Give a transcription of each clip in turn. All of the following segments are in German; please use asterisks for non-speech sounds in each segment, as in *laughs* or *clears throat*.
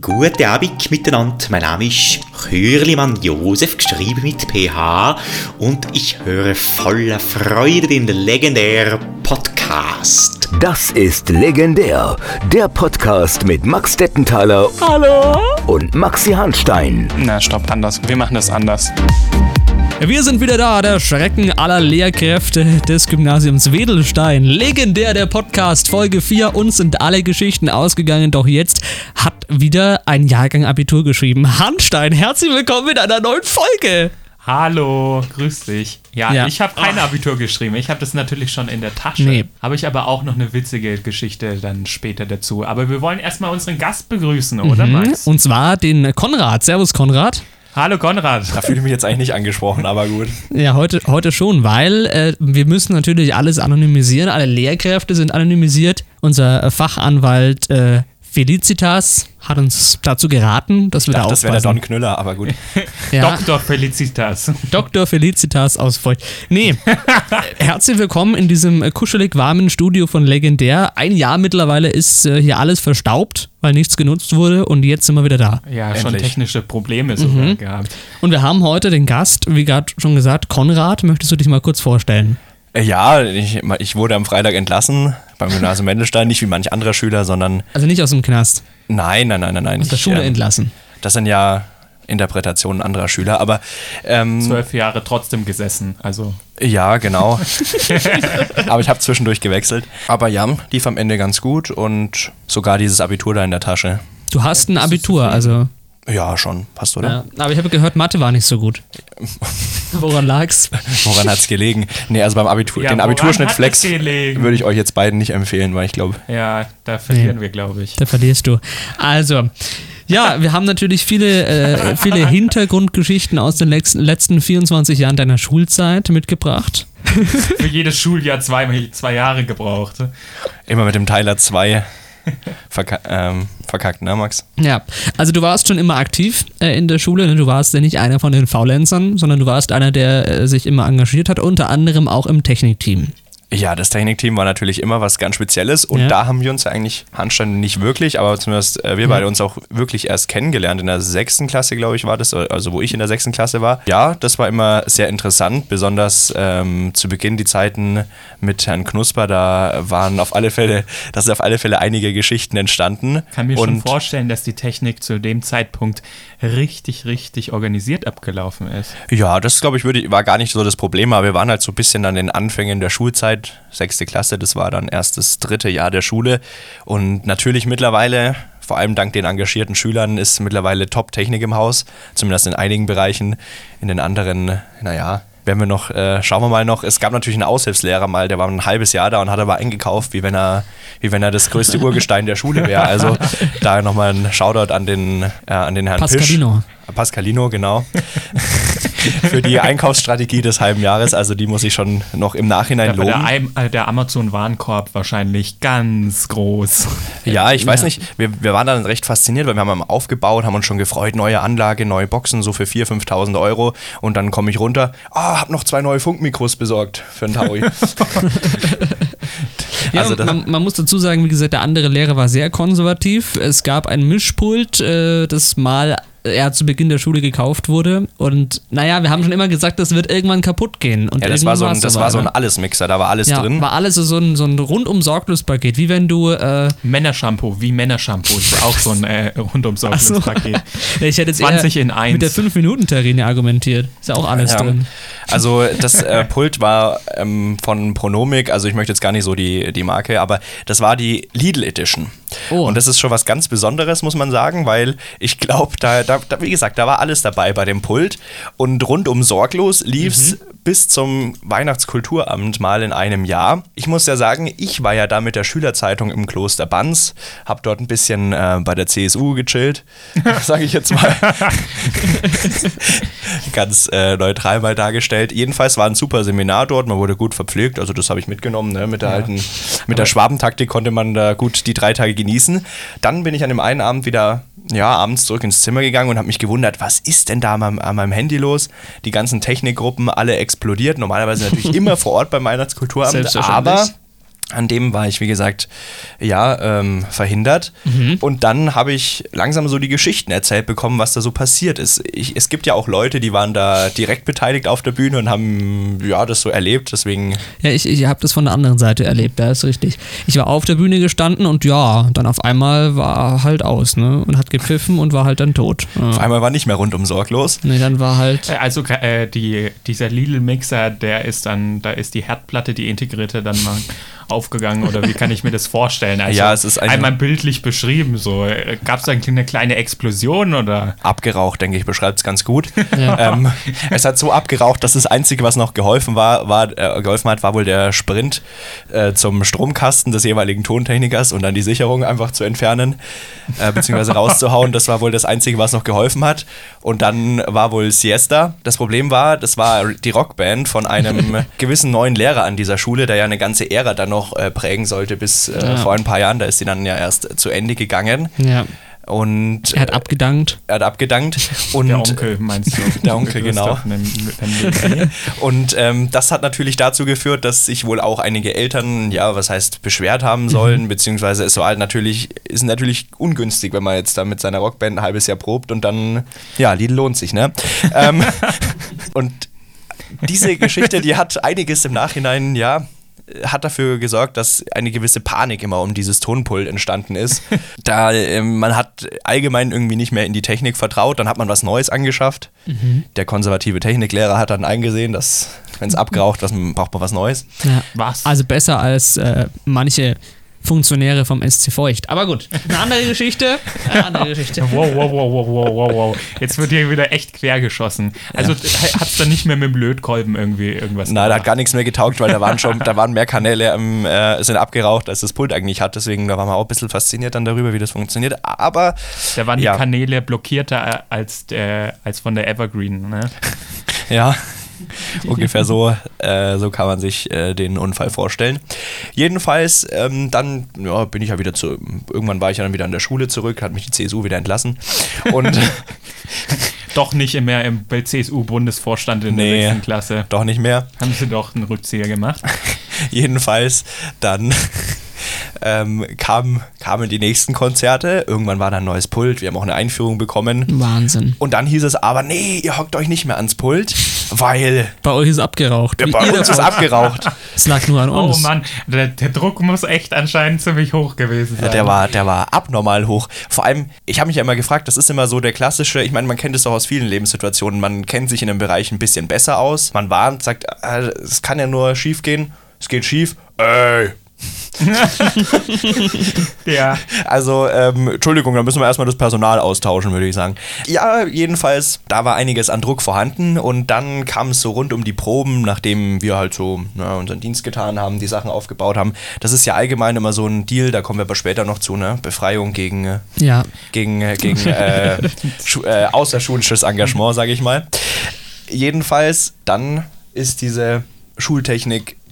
Guten Abend miteinander. Mein Name ist Chürlimann Josef, geschrieben mit PH. Und ich höre voller Freude den legendären Podcast. Das ist legendär. Der Podcast mit Max Dettenthaler. Hallo? Und Maxi Hanstein. Na, stopp, anders. Wir machen das anders. Wir sind wieder da, der Schrecken aller Lehrkräfte des Gymnasiums Wedelstein. Legendär der Podcast, Folge 4. Uns sind alle Geschichten ausgegangen, doch jetzt hat wieder ein Jahrgang Abitur geschrieben. Hanstein, herzlich willkommen in einer neuen Folge. Hallo, grüß dich. Ja, Ja. ich habe kein Abitur geschrieben. Ich habe das natürlich schon in der Tasche. Nee. Habe ich aber auch noch eine witzige Geschichte dann später dazu. Aber wir wollen erstmal unseren Gast begrüßen, oder Max? Und zwar den Konrad. Servus Konrad. Hallo Konrad. Da fühle ich mich jetzt eigentlich nicht angesprochen, aber gut. Ja, heute, heute schon, weil äh, wir müssen natürlich alles anonymisieren. Alle Lehrkräfte sind anonymisiert. Unser äh, Fachanwalt äh, Felicitas hat uns dazu geraten, dass wir Ich dachte, da das wäre der aufpassen. Don Knüller, aber gut. *laughs* ja. Dr. Felicitas. *laughs* Dr. Felicitas aus Feucht. Nee, *laughs* herzlich willkommen in diesem äh, kuschelig warmen Studio von Legendär. Ein Jahr mittlerweile ist äh, hier alles verstaubt, weil nichts genutzt wurde und jetzt sind wir wieder da. Ja, schon Endlich. technische Probleme sogar gehabt. Und wir haben heute den Gast, wie gerade schon gesagt, Konrad. Möchtest du dich mal kurz vorstellen? Äh, Ja, ich, ich wurde am Freitag entlassen beim Gymnasium Mendelstein, nicht wie manch anderer Schüler, sondern Also nicht aus dem Knast, nein, nein, nein, nein, nein. aus der ich, Schule ähm, entlassen. Das sind ja Interpretationen anderer Schüler, aber ähm, Zwölf Jahre trotzdem gesessen. Also ja, genau. *laughs* aber ich habe zwischendurch gewechselt. Aber ja, lief am Ende ganz gut und sogar dieses Abitur da in der Tasche. Du hast ein Abitur, also. Ja, schon, passt, oder? Ja. Aber ich habe gehört, Mathe war nicht so gut. *laughs* Woran lag's? Woran hat's gelegen? Nee, also beim Abitur, Ja, den Abiturschnitt Flex würde ich euch jetzt beiden nicht empfehlen, weil ich glaube, ja, da verlieren Nee. wir, glaube ich. Da verlierst du. Also, ja, *laughs* wir haben natürlich viele, äh, viele Hintergrundgeschichten aus den letzten, letzten 24 Jahren deiner Schulzeit mitgebracht. Für jedes Schuljahr zwei, zwei Jahre gebraucht. immer mit dem Tyler 2 *laughs* verka ähm, verkackt, ne, Max? Ja, also du warst schon immer aktiv äh, in der Schule. Ne? Du warst ja nicht einer von den Faulenzern, sondern du warst einer, der äh, sich immer engagiert hat, unter anderem auch im Technikteam. Ja, das Technikteam war natürlich immer was ganz Spezielles und Ja. da haben wir uns ja eigentlich Handstand nicht wirklich, aber zumindest äh, wir beide uns auch wirklich erst kennengelernt. In der sechsten Klasse, glaube ich, war das, also wo ich in der sechsten Klasse war. Ja, das war immer sehr interessant, besonders ähm, zu Beginn die Zeiten mit Herrn Knusper, da waren auf alle Fälle, da sind auf alle Fälle einige Geschichten entstanden. kann mir und schon vorstellen, dass die Technik zu dem Zeitpunkt richtig, richtig organisiert abgelaufen ist. Ja, das glaube ich würde, war gar nicht so das Problem, aber wir waren halt so ein bisschen an den Anfängen der Schulzeit, sechste Klasse, das war dann erst das dritte Jahr der Schule und natürlich mittlerweile, vor allem dank den engagierten Schülern, ist mittlerweile Top-Technik im Haus, zumindest in einigen Bereichen, in den anderen, naja, werden wir noch, äh, schauen wir mal noch, es gab natürlich einen Aushilfslehrer mal, der war ein halbes Jahr da und hat aber eingekauft, wie wenn er, wie wenn er das größte *laughs* Urgestein der Schule wäre, also da nochmal ein Shoutout an den, äh, an den Herrn Pascalino. Pisch. Pascalino, genau. *laughs* Für die Einkaufsstrategie des halben Jahres, also die muss ich schon noch im Nachhinein der, loben. Im- äh, der Amazon-Warenkorb wahrscheinlich ganz groß. Ja, ich weiß Ja. nicht, wir, wir waren dann recht fasziniert, weil wir haben aufgebaut, haben uns schon gefreut, neue Anlage, neue Boxen, so für 4.000, 5.000 Euro und dann komme ich runter, ah, hab noch zwei neue Funkmikros besorgt für einen Taui. *laughs* Ja, Also man, man muss dazu sagen, wie gesagt, der andere Lehrer war sehr konservativ. Es gab ein Mischpult, äh, das mal eher zu Beginn der Schule gekauft wurde. Und naja, wir haben schon immer gesagt, das wird irgendwann kaputt gehen. Und ja, das war so ein, das war so ein ne? Allesmixer, da war alles ja, drin. war alles so so ein, so ein rundum sorglos Paket, wie wenn du äh, Männershampoo, wie Männershampoo, ist *laughs* auch so ein äh, rundum Ach so. Paket. *laughs* ich hätte jetzt 20 eher in eins. mit der 5-Minuten-Terrine argumentiert. Ist ja auch alles Ja. drin. Also *laughs* das äh, Pult war ähm, von Pronomic, also ich möchte jetzt gar nicht so die, die Marke, aber das war die Lidl Edition. Oh. Und das ist schon was ganz Besonderes, muss man sagen, weil ich glaube, da, da, wie gesagt, da war alles dabei bei dem Pult und rundum sorglos lief es bis zum Weihnachtskulturamt mal in einem Jahr. Ich muss ja sagen, ich war ja da mit der Schülerzeitung im Kloster Banz, habe dort ein bisschen äh, bei der CSU gechillt, *laughs* sage ich jetzt mal. *laughs* ganz äh, neutral mal dargestellt. Jedenfalls war ein super Seminar dort, man wurde gut verpflegt, also das habe ich mitgenommen. Ne? Mit der alten, mit der Schwabentaktik konnte man da gut die drei Tage genießen. Dann bin ich an dem einen Abend wieder, ja, abends zurück ins Zimmer gegangen und habe mich gewundert, was ist denn da an meinem, an meinem Handy los? Die ganzen Technikgruppen, alle explodiert. Normalerweise natürlich *laughs* immer vor Ort beim Weihnachtskulturamt, Selbstverständlich. aber An dem war ich, wie gesagt, ja, ähm, verhindert. Mhm. Und dann habe ich langsam so die Geschichten erzählt bekommen, was da so passiert ist. Ich, es gibt ja auch Leute, die waren da direkt beteiligt auf der Bühne und haben ja das so erlebt. Deswegen, Ja, ich, ich habe das von der anderen Seite erlebt, da ist richtig. Ich war auf der Bühne gestanden und ja, dann auf einmal war halt aus, ne? Und hat gepfiffen und war halt dann tot. auf Ja. einmal war nicht mehr rundum sorglos. Nee, dann war halt. Äh, Also äh, die, dieser Lidl-Mixer, der ist dann, da ist die Herdplatte, die integrierte, dann mal aufgegangen oder wie kann ich mir das vorstellen? Also Ja, es ist einmal bildlich beschrieben. So gab es da eine kleine Explosion oder? Abgeraucht, denke ich, beschreibt es ganz gut. *laughs* Ja. ähm, es hat so abgeraucht, dass das Einzige, was noch geholfen war, war äh, geholfen hat, war wohl der Sprint äh, zum Stromkasten des jeweiligen Tontechnikers und dann die Sicherung einfach zu entfernen, äh, beziehungsweise *laughs* rauszuhauen. Das war wohl das Einzige, was noch geholfen hat. Und dann war wohl Siesta. Das Problem war, das war die Rockband von einem *laughs* gewissen neuen Lehrer an dieser Schule, der ja eine ganze Ära dann noch äh, prägen sollte bis äh, Ja. vor ein paar Jahren. Da ist sie dann ja erst zu Ende gegangen. Ja. Und Er hat abgedankt. er hat abgedankt. *laughs* Und Der Onkel meinst du? *laughs* Der Onkel, genau. Und ähm, das hat natürlich dazu geführt, dass sich wohl auch einige Eltern, ja, was heißt, beschwert haben sollen, beziehungsweise es war halt natürlich, ist natürlich ungünstig, wenn man jetzt da mit seiner Rockband ein halbes Jahr probt und dann, ja, Lied lohnt sich, ne? *laughs* ähm, und diese Geschichte, die hat einiges im Nachhinein, ja, hat dafür gesorgt, dass eine gewisse Panik immer um dieses Tonpult entstanden ist. *laughs* da ähm, man hat allgemein irgendwie nicht mehr in die Technik vertraut, dann hat man was Neues angeschafft. Der konservative Techniklehrer hat dann eingesehen, dass wenn es abgeraucht, was, braucht man was Neues. Ja. Was? Also besser als äh, manche Funktionäre vom SC Feucht. Aber gut, eine andere Geschichte. Eine *laughs* andere Geschichte. Wow, wow, wow, wow, wow, wow, wow. Jetzt wird hier wieder echt quer geschossen. Also hat es dann nicht mehr mit dem Lötkolben irgendwie irgendwas Nein, da hat gar nichts mehr getaugt, weil da waren schon, da waren mehr Kanäle ähm, äh, sind abgeraucht, als das Pult eigentlich hat. Deswegen da waren wir auch ein bisschen fasziniert dann darüber, wie das funktioniert. Aber Da waren die ja. Kanäle blockierter als, der, als von der Evergreen. Ne? Ja, *laughs* ungefähr so, äh, so kann man sich äh, den Unfall vorstellen. Jedenfalls, ähm, dann ja, bin ich ja wieder zu, irgendwann war ich ja dann wieder an der Schule zurück, hat mich die CSU wieder entlassen. Und *laughs* Doch nicht mehr im CSU-Bundesvorstand in Nee. der 6. Klasse. doch nicht mehr. Haben sie doch einen Rückzieher gemacht. *laughs* Jedenfalls, dann ähm, kam, kamen die nächsten Konzerte. Irgendwann war da ein neues Pult, wir haben auch eine Einführung bekommen. Wahnsinn. Und dann hieß es aber, nee, ihr hockt euch nicht mehr ans Pult, weil Bei euch ist abgeraucht. ja, bei ihr uns ist abgeraucht. Es lag nur an Oh uns. Mann, der, der Druck muss echt anscheinend ziemlich hoch gewesen sein. Ja, der war, der war abnormal hoch. Vor allem, ich habe mich ja immer gefragt, das ist immer so der klassische, ich meine, man kennt es doch aus vielen Lebenssituationen, man kennt sich in einem Bereich ein bisschen besser aus, man warnt, sagt, äh, es kann ja nur schief gehen, es geht schief, ey. *laughs* Ja, Also, ähm, Entschuldigung, da müssen wir erstmal das Personal austauschen, würde ich sagen. Ja, jedenfalls, da war einiges an Druck vorhanden und dann kam es so rund um die Proben, nachdem wir halt so na, unseren Dienst getan haben, die Sachen aufgebaut haben. Das ist ja allgemein immer so ein Deal, da kommen wir aber später noch zu, ne? Befreiung gegen, äh, Ja. gegen, äh, gegen äh, *laughs* äh, außerschulisches Engagement, sage ich mal. Jedenfalls, dann ist diese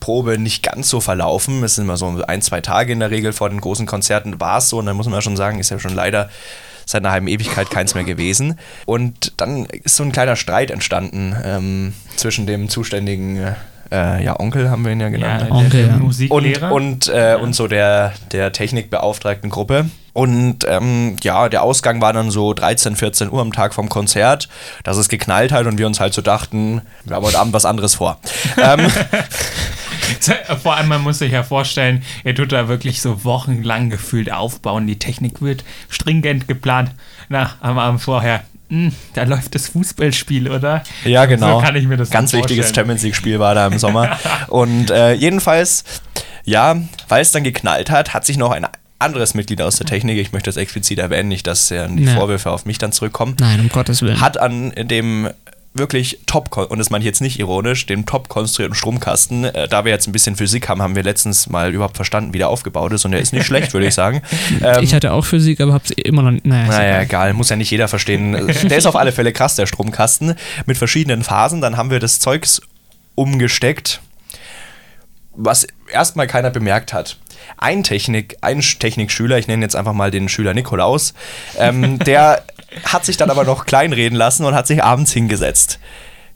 Schultechnikprobe nicht ganz so verlaufen. Es sind immer so ein, zwei Tage in der Regel vor den großen Konzerten war es so und dann muss man ja schon sagen, ist ja schon leider seit einer halben Ewigkeit keins mehr gewesen. Und dann ist so ein kleiner Streit entstanden ähm, zwischen dem zuständigen äh, ja, Onkel, haben wir ihn ja ja genannt der, Onkel, der ja. und, Musiklehrer. und, äh, und so der, der Technikbeauftragten Gruppe. Und ähm, ja, der Ausgang war dann so 13, 14 Uhr am Tag vom Konzert, dass es geknallt hat und wir uns halt so dachten, wir haben heute Abend was anderes vor. *laughs* ähm, *laughs* Vor allem, man muss sich ja vorstellen, ihr tut da wirklich so wochenlang gefühlt aufbauen. Die Technik wird stringent geplant. Na, am Abend vorher, hm, da läuft das Fußballspiel, oder? ja, genau. So kann ich mir das Ganz wichtiges. Champions League-Spiel war da im Sommer. *laughs* und äh, jedenfalls, ja, weil es dann geknallt hat, hat sich noch ein anderes Mitglied aus der Technik, ich möchte das explizit erwähnen, nicht, dass äh, die Ja. Vorwürfe auf mich dann zurückkommen, Nein, um Gottes Willen. hat an dem wirklich top, und das meine ich jetzt nicht ironisch, dem top konstruierten Stromkasten, äh, da wir jetzt ein bisschen Physik haben, haben wir letztens mal überhaupt verstanden, wie der aufgebaut ist und der ist nicht schlecht, würde ich sagen. *laughs* Ähm, ich hatte auch Physik, aber hab's immer noch nicht. Naja, naja, egal. muss ja nicht jeder verstehen. *laughs* Der ist auf alle Fälle krass, der Stromkasten, mit verschiedenen Phasen. Dann haben wir das Zeugs umgesteckt, was erstmal keiner bemerkt hat. Ein Technik, ein Sch- Technikschüler, ich nenne jetzt einfach mal den Schüler Nikolaus, ähm, *laughs* der hat sich dann aber noch kleinreden lassen und hat sich abends hingesetzt.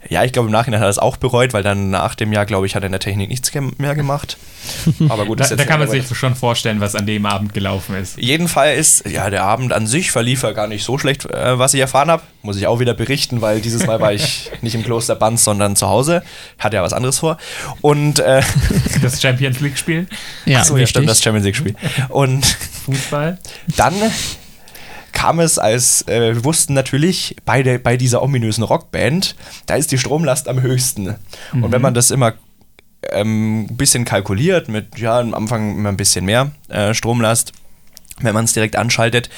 Ja, ich glaube, im Nachhinein hat er es auch bereut, weil dann nach dem Jahr, glaube ich, hat er in der Technik nichts mehr gemacht. *laughs* Aber gut, Da, ist jetzt da kann man sich schon vorstellen, was an dem Abend gelaufen ist. Jeden Fall ist, ja, der Abend an sich verlief ja gar nicht so schlecht, äh, was ich erfahren habe. Muss ich auch wieder berichten, weil dieses Mal war ich *laughs* nicht im Kloster Banz, sondern zu Hause. Hatte ja was anderes vor. Und, äh, *laughs* Das Champions League-Spiel, Ja, so, ja, stimmt, das Champions League-Spiel. Und Fußball. dann kam es, als äh, wir wussten natürlich, bei, der, bei dieser ominösen Rockband, da ist die Stromlast am höchsten. Und wenn man das immer ähm, ein bisschen kalkuliert, mit ja, am Anfang immer ein bisschen mehr äh, Stromlast, wenn man es direkt anschaltet,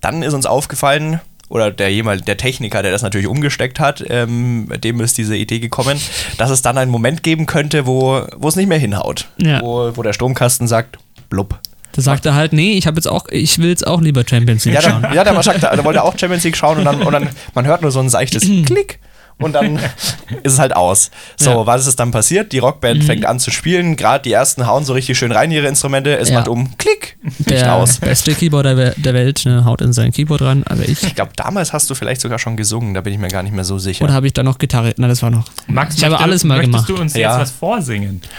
dann ist uns aufgefallen, oder der jemand, der Techniker, der das natürlich umgesteckt hat, ähm, dem ist diese Idee gekommen, dass es dann einen Moment geben könnte, wo, wo es nicht mehr hinhaut. Ja. Wo, wo der Stromkasten sagt, blub. Da sagt er halt, nee, ich habe jetzt auch, ich will jetzt auch lieber Champions League Ja, schauen. der, ja, der, sagt, der wollte auch Champions League schauen und dann, und dann man hört nur so ein seichtes *clears throat* Klick und dann *laughs* ist es halt aus. So, Ja. Mhm. was ist dann passiert? Die Rockband fängt an zu spielen, gerade die ersten hauen so richtig schön rein ihre Instrumente, es Ja. macht um Klick, nicht Der aus. beste Keyboarder der Welt ne, haut in sein Keyboard ran, also ich. Ich glaube, damals hast du vielleicht sogar schon gesungen, da bin ich mir gar nicht mehr so sicher. Oder habe ich da noch Gitarre? Na, das war noch. Max, ich habe alles mal möchtest gemacht. du uns Ja. jetzt was vorsingen? *laughs*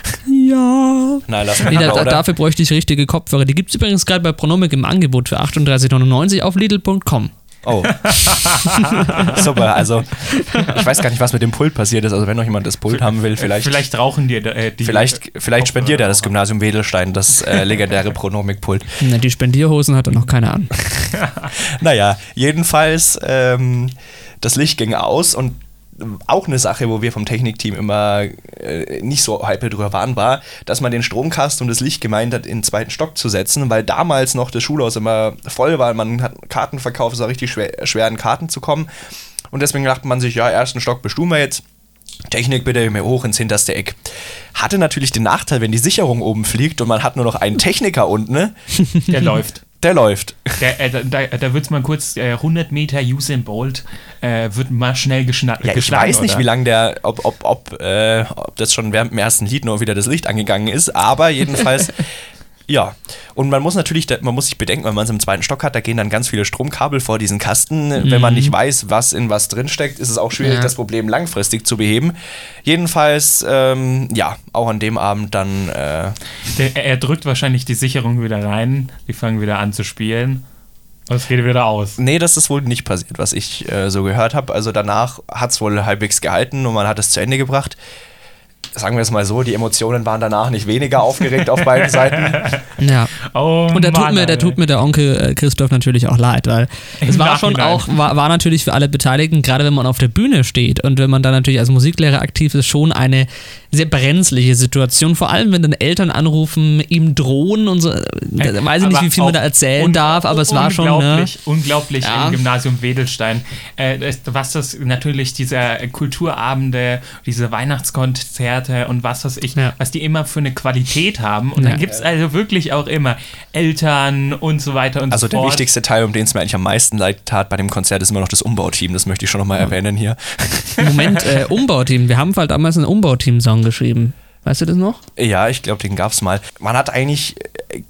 Ja. Nein, lass mal, Nee, da, oder? dafür bräuchte ich richtige Kopfhörer. Die gibt es übrigens gerade bei Pronomic im Angebot für 38,99 auf Lidl.com. Oh. *laughs* Super, also ich weiß gar nicht, was mit dem Pult passiert ist. Also wenn noch jemand das Pult haben will, vielleicht Vielleicht rauchen dir äh, die. Vielleicht, vielleicht spendiert ja das Gymnasium Wedelstein das äh, legendäre Pronomik-Pult. *laughs* Na, die Spendierhosen hat er noch keine an. *laughs* Naja, jedenfalls, ähm, das Licht ging aus und auch eine Sache, wo wir vom Technikteam immer äh, nicht so hype drüber waren, war, dass man den Stromkasten und das Licht gemeint hat, in den zweiten Stock zu setzen, weil damals noch das Schulhaus immer voll war. Man hat Karten verkauft, es war richtig schwer, schwer an Karten zu kommen. Und deswegen dachte man sich, ja, ersten Stock bestimmen wir jetzt. Technik bitte mehr hoch ins hinterste Eck. Hatte natürlich den Nachteil, wenn die Sicherung oben fliegt und man hat nur noch einen Techniker unten, ne? *laughs* Der läuft. Der läuft. Der, äh, da da, wird es mal kurz äh, 100 Meter Usain Bolt äh, wird mal schnell geschna Ja, ich geschlagen. weiß nicht, oder? wie lange der, ob, ob, ob, äh, ob das schon während dem ersten Lied nur wieder das Licht angegangen ist, aber jedenfalls, *laughs* ja. Und man muss natürlich, man muss sich bedenken, wenn man es im zweiten Stock hat, da gehen dann ganz viele Stromkabel vor diesen Kasten. Wenn man nicht weiß, was in was drinsteckt, ist es auch schwierig, Ja. das Problem langfristig zu beheben. Jedenfalls, ähm, ja, auch an dem Abend dann, äh, Der, er drückt wahrscheinlich die Sicherung wieder rein. Die fangen wieder an zu spielen. Und es geht wieder aus. nee, das ist wohl nicht passiert, was ich äh, so gehört habe. Also danach hat es wohl halbwegs gehalten und man hat es zu Ende gebracht. Sagen wir es mal so, die Emotionen waren danach nicht weniger aufgeregt auf beiden *laughs* Seiten. Ja. Oh, Und da tut, Mann, mir, da tut mir der Onkel äh, Christoph natürlich auch leid, weil es war schon auch, war, war natürlich für alle Beteiligten, gerade wenn man auf der Bühne steht und wenn man da natürlich als Musiklehrer aktiv ist, schon eine sehr brenzliche Situation. Vor allem, wenn dann Eltern anrufen, ihm drohen und so. Da weiß ich nicht, wie viel man da erzählen darf, aber es war schon. Ne? Unglaublich, unglaublich Ja. im Gymnasium Wedelstein. Äh, das, was das natürlich diese Kulturabende, diese Weihnachtskonzerte und was weiß ich, Ja. was die immer für eine Qualität haben. Und Ja. dann gibt es also wirklich auch immer Eltern und so weiter und Also so der fort. wichtigste Teil, um den es mir eigentlich am meisten leid tat bei dem Konzert, ist immer noch das Umbauteam. Das möchte ich schon nochmal erwähnen hier. Moment, äh, Umbauteam. Wir haben halt damals einen Umbauteam-Song geschrieben. Weißt du das noch? Ja, ich glaube, den gab es mal. Man hat eigentlich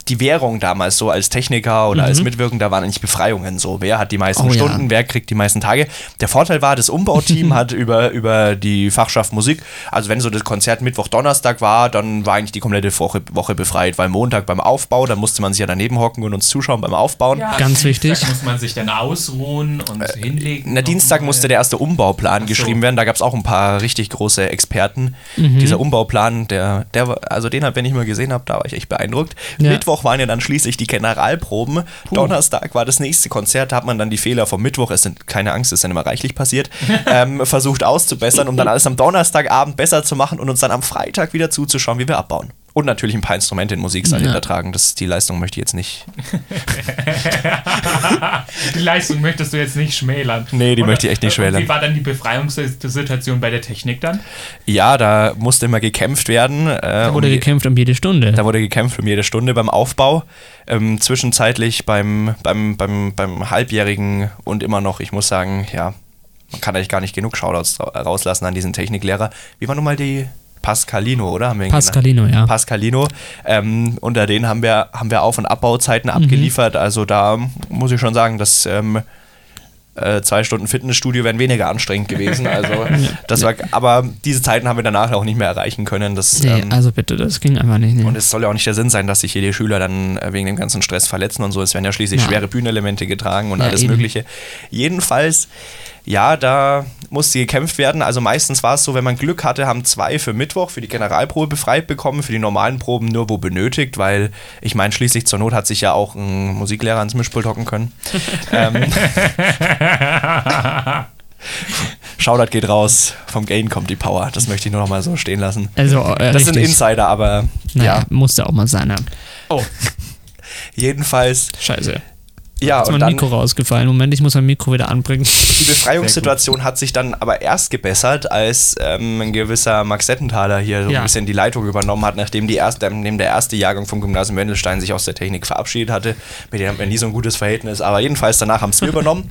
die Währung damals so als Techniker oder als Mitwirkender waren eigentlich Befreiungen so. Wer hat die meisten Mhm. Oh ja. Stunden, wer kriegt die meisten Tage. Der Vorteil war, das Umbauteam *laughs* hat über, über die Fachschaft Musik, also wenn so das Konzert Mittwoch, Donnerstag war, dann war eigentlich die komplette Woche, Woche befreit, weil Montag beim Aufbau, dann musste man sich ja daneben hocken und uns zuschauen beim Aufbauen. Ja, Ganz wichtig. Dienstag muss man sich dann ausruhen und hinlegen. Na, Dienstag nochmal. musste der erste Umbauplan so. geschrieben werden. Da gab es auch ein paar richtig große Experten. Mhm. Dieser Umbauplan, der, der, war- also den, wenn ich mal gesehen habe, da war ich echt beeindruckt. Ja. Mittwoch waren ja dann schließlich die Generalproben. Donnerstag war das nächste Konzert. Da hat man dann die Fehler vom Mittwoch, es sind keine Angst, es ist dann immer reichlich passiert, *laughs* ähm, versucht auszubessern, um dann alles am Donnerstagabend besser zu machen und uns dann am Freitag wieder zuzuschauen, wie wir abbauen. Und natürlich ein paar Instrumente in Musiksaal Ja. hintertragen. Das, die Leistung möchte ich jetzt nicht. *laughs* Die Leistung möchtest du jetzt nicht schmälern. Nee, die möchte ich echt nicht schmälern. Wie war dann die Befreiungssituation bei der Technik dann? Ja, da musste immer gekämpft werden. Äh, Da wurde um die- gekämpft um jede Stunde. Da wurde gekämpft um jede Stunde beim Aufbau. Ähm, zwischenzeitlich beim, beim, beim, beim Halbjährigen und immer noch, ich muss sagen, ja, man kann eigentlich gar nicht genug Shoutouts ra- rauslassen an diesen Techniklehrer. Wie war nun mal die Pascalino, oder? Haben wir Pascalino, genannt? ja. Pascalino. Ähm, unter denen haben wir, haben wir Auf- und Abbauzeiten Mhm. abgeliefert. Also da muss ich schon sagen, dass ähm, äh, zwei Stunden Fitnessstudio wären weniger anstrengend gewesen. Also *laughs* das war, aber diese Zeiten haben wir danach auch nicht mehr erreichen können. Das, Nee, ähm, also bitte, das ging einfach nicht. Nee. und es soll ja auch nicht der Sinn sein, dass sich hier die Schüler dann äh, wegen dem ganzen Stress verletzen und so. Es werden ja schließlich Ja. schwere Bühnenelemente getragen und Ja, alles eben. Mögliche. Jedenfalls, ja, da musste gekämpft werden. Also meistens war es so, wenn man Glück hatte, haben zwei für Mittwoch für die Generalprobe befreit bekommen, für die normalen Proben nur wo benötigt, weil ich meine, schließlich zur Not hat sich ja auch ein Musiklehrer ans Mischpult hocken können. *laughs* ähm, Shoutout geht raus, vom Gain kommt die Power. Das möchte ich nur noch mal so stehen lassen. also, äh, Das sind richtig. Insider, aber Naja, ja. musste auch mal sein. Ja. Oh. Jedenfalls, Scheiße. Ja, Jetzt ist mein dann Mikro rausgefallen. Moment, ich muss mein Mikro wieder anbringen. die *laughs* Befreiungssituation hat sich dann aber erst gebessert, als ähm, ein gewisser Max Settenthaler hier so Ja. ein bisschen die Leitung übernommen hat, nachdem, die erste, nachdem der erste Jahrgang vom Gymnasium Wendelstein sich aus der Technik verabschiedet hatte. Mit denen haben wir nie so ein gutes Verhältnis, aber jedenfalls danach haben es wir *laughs* übernommen.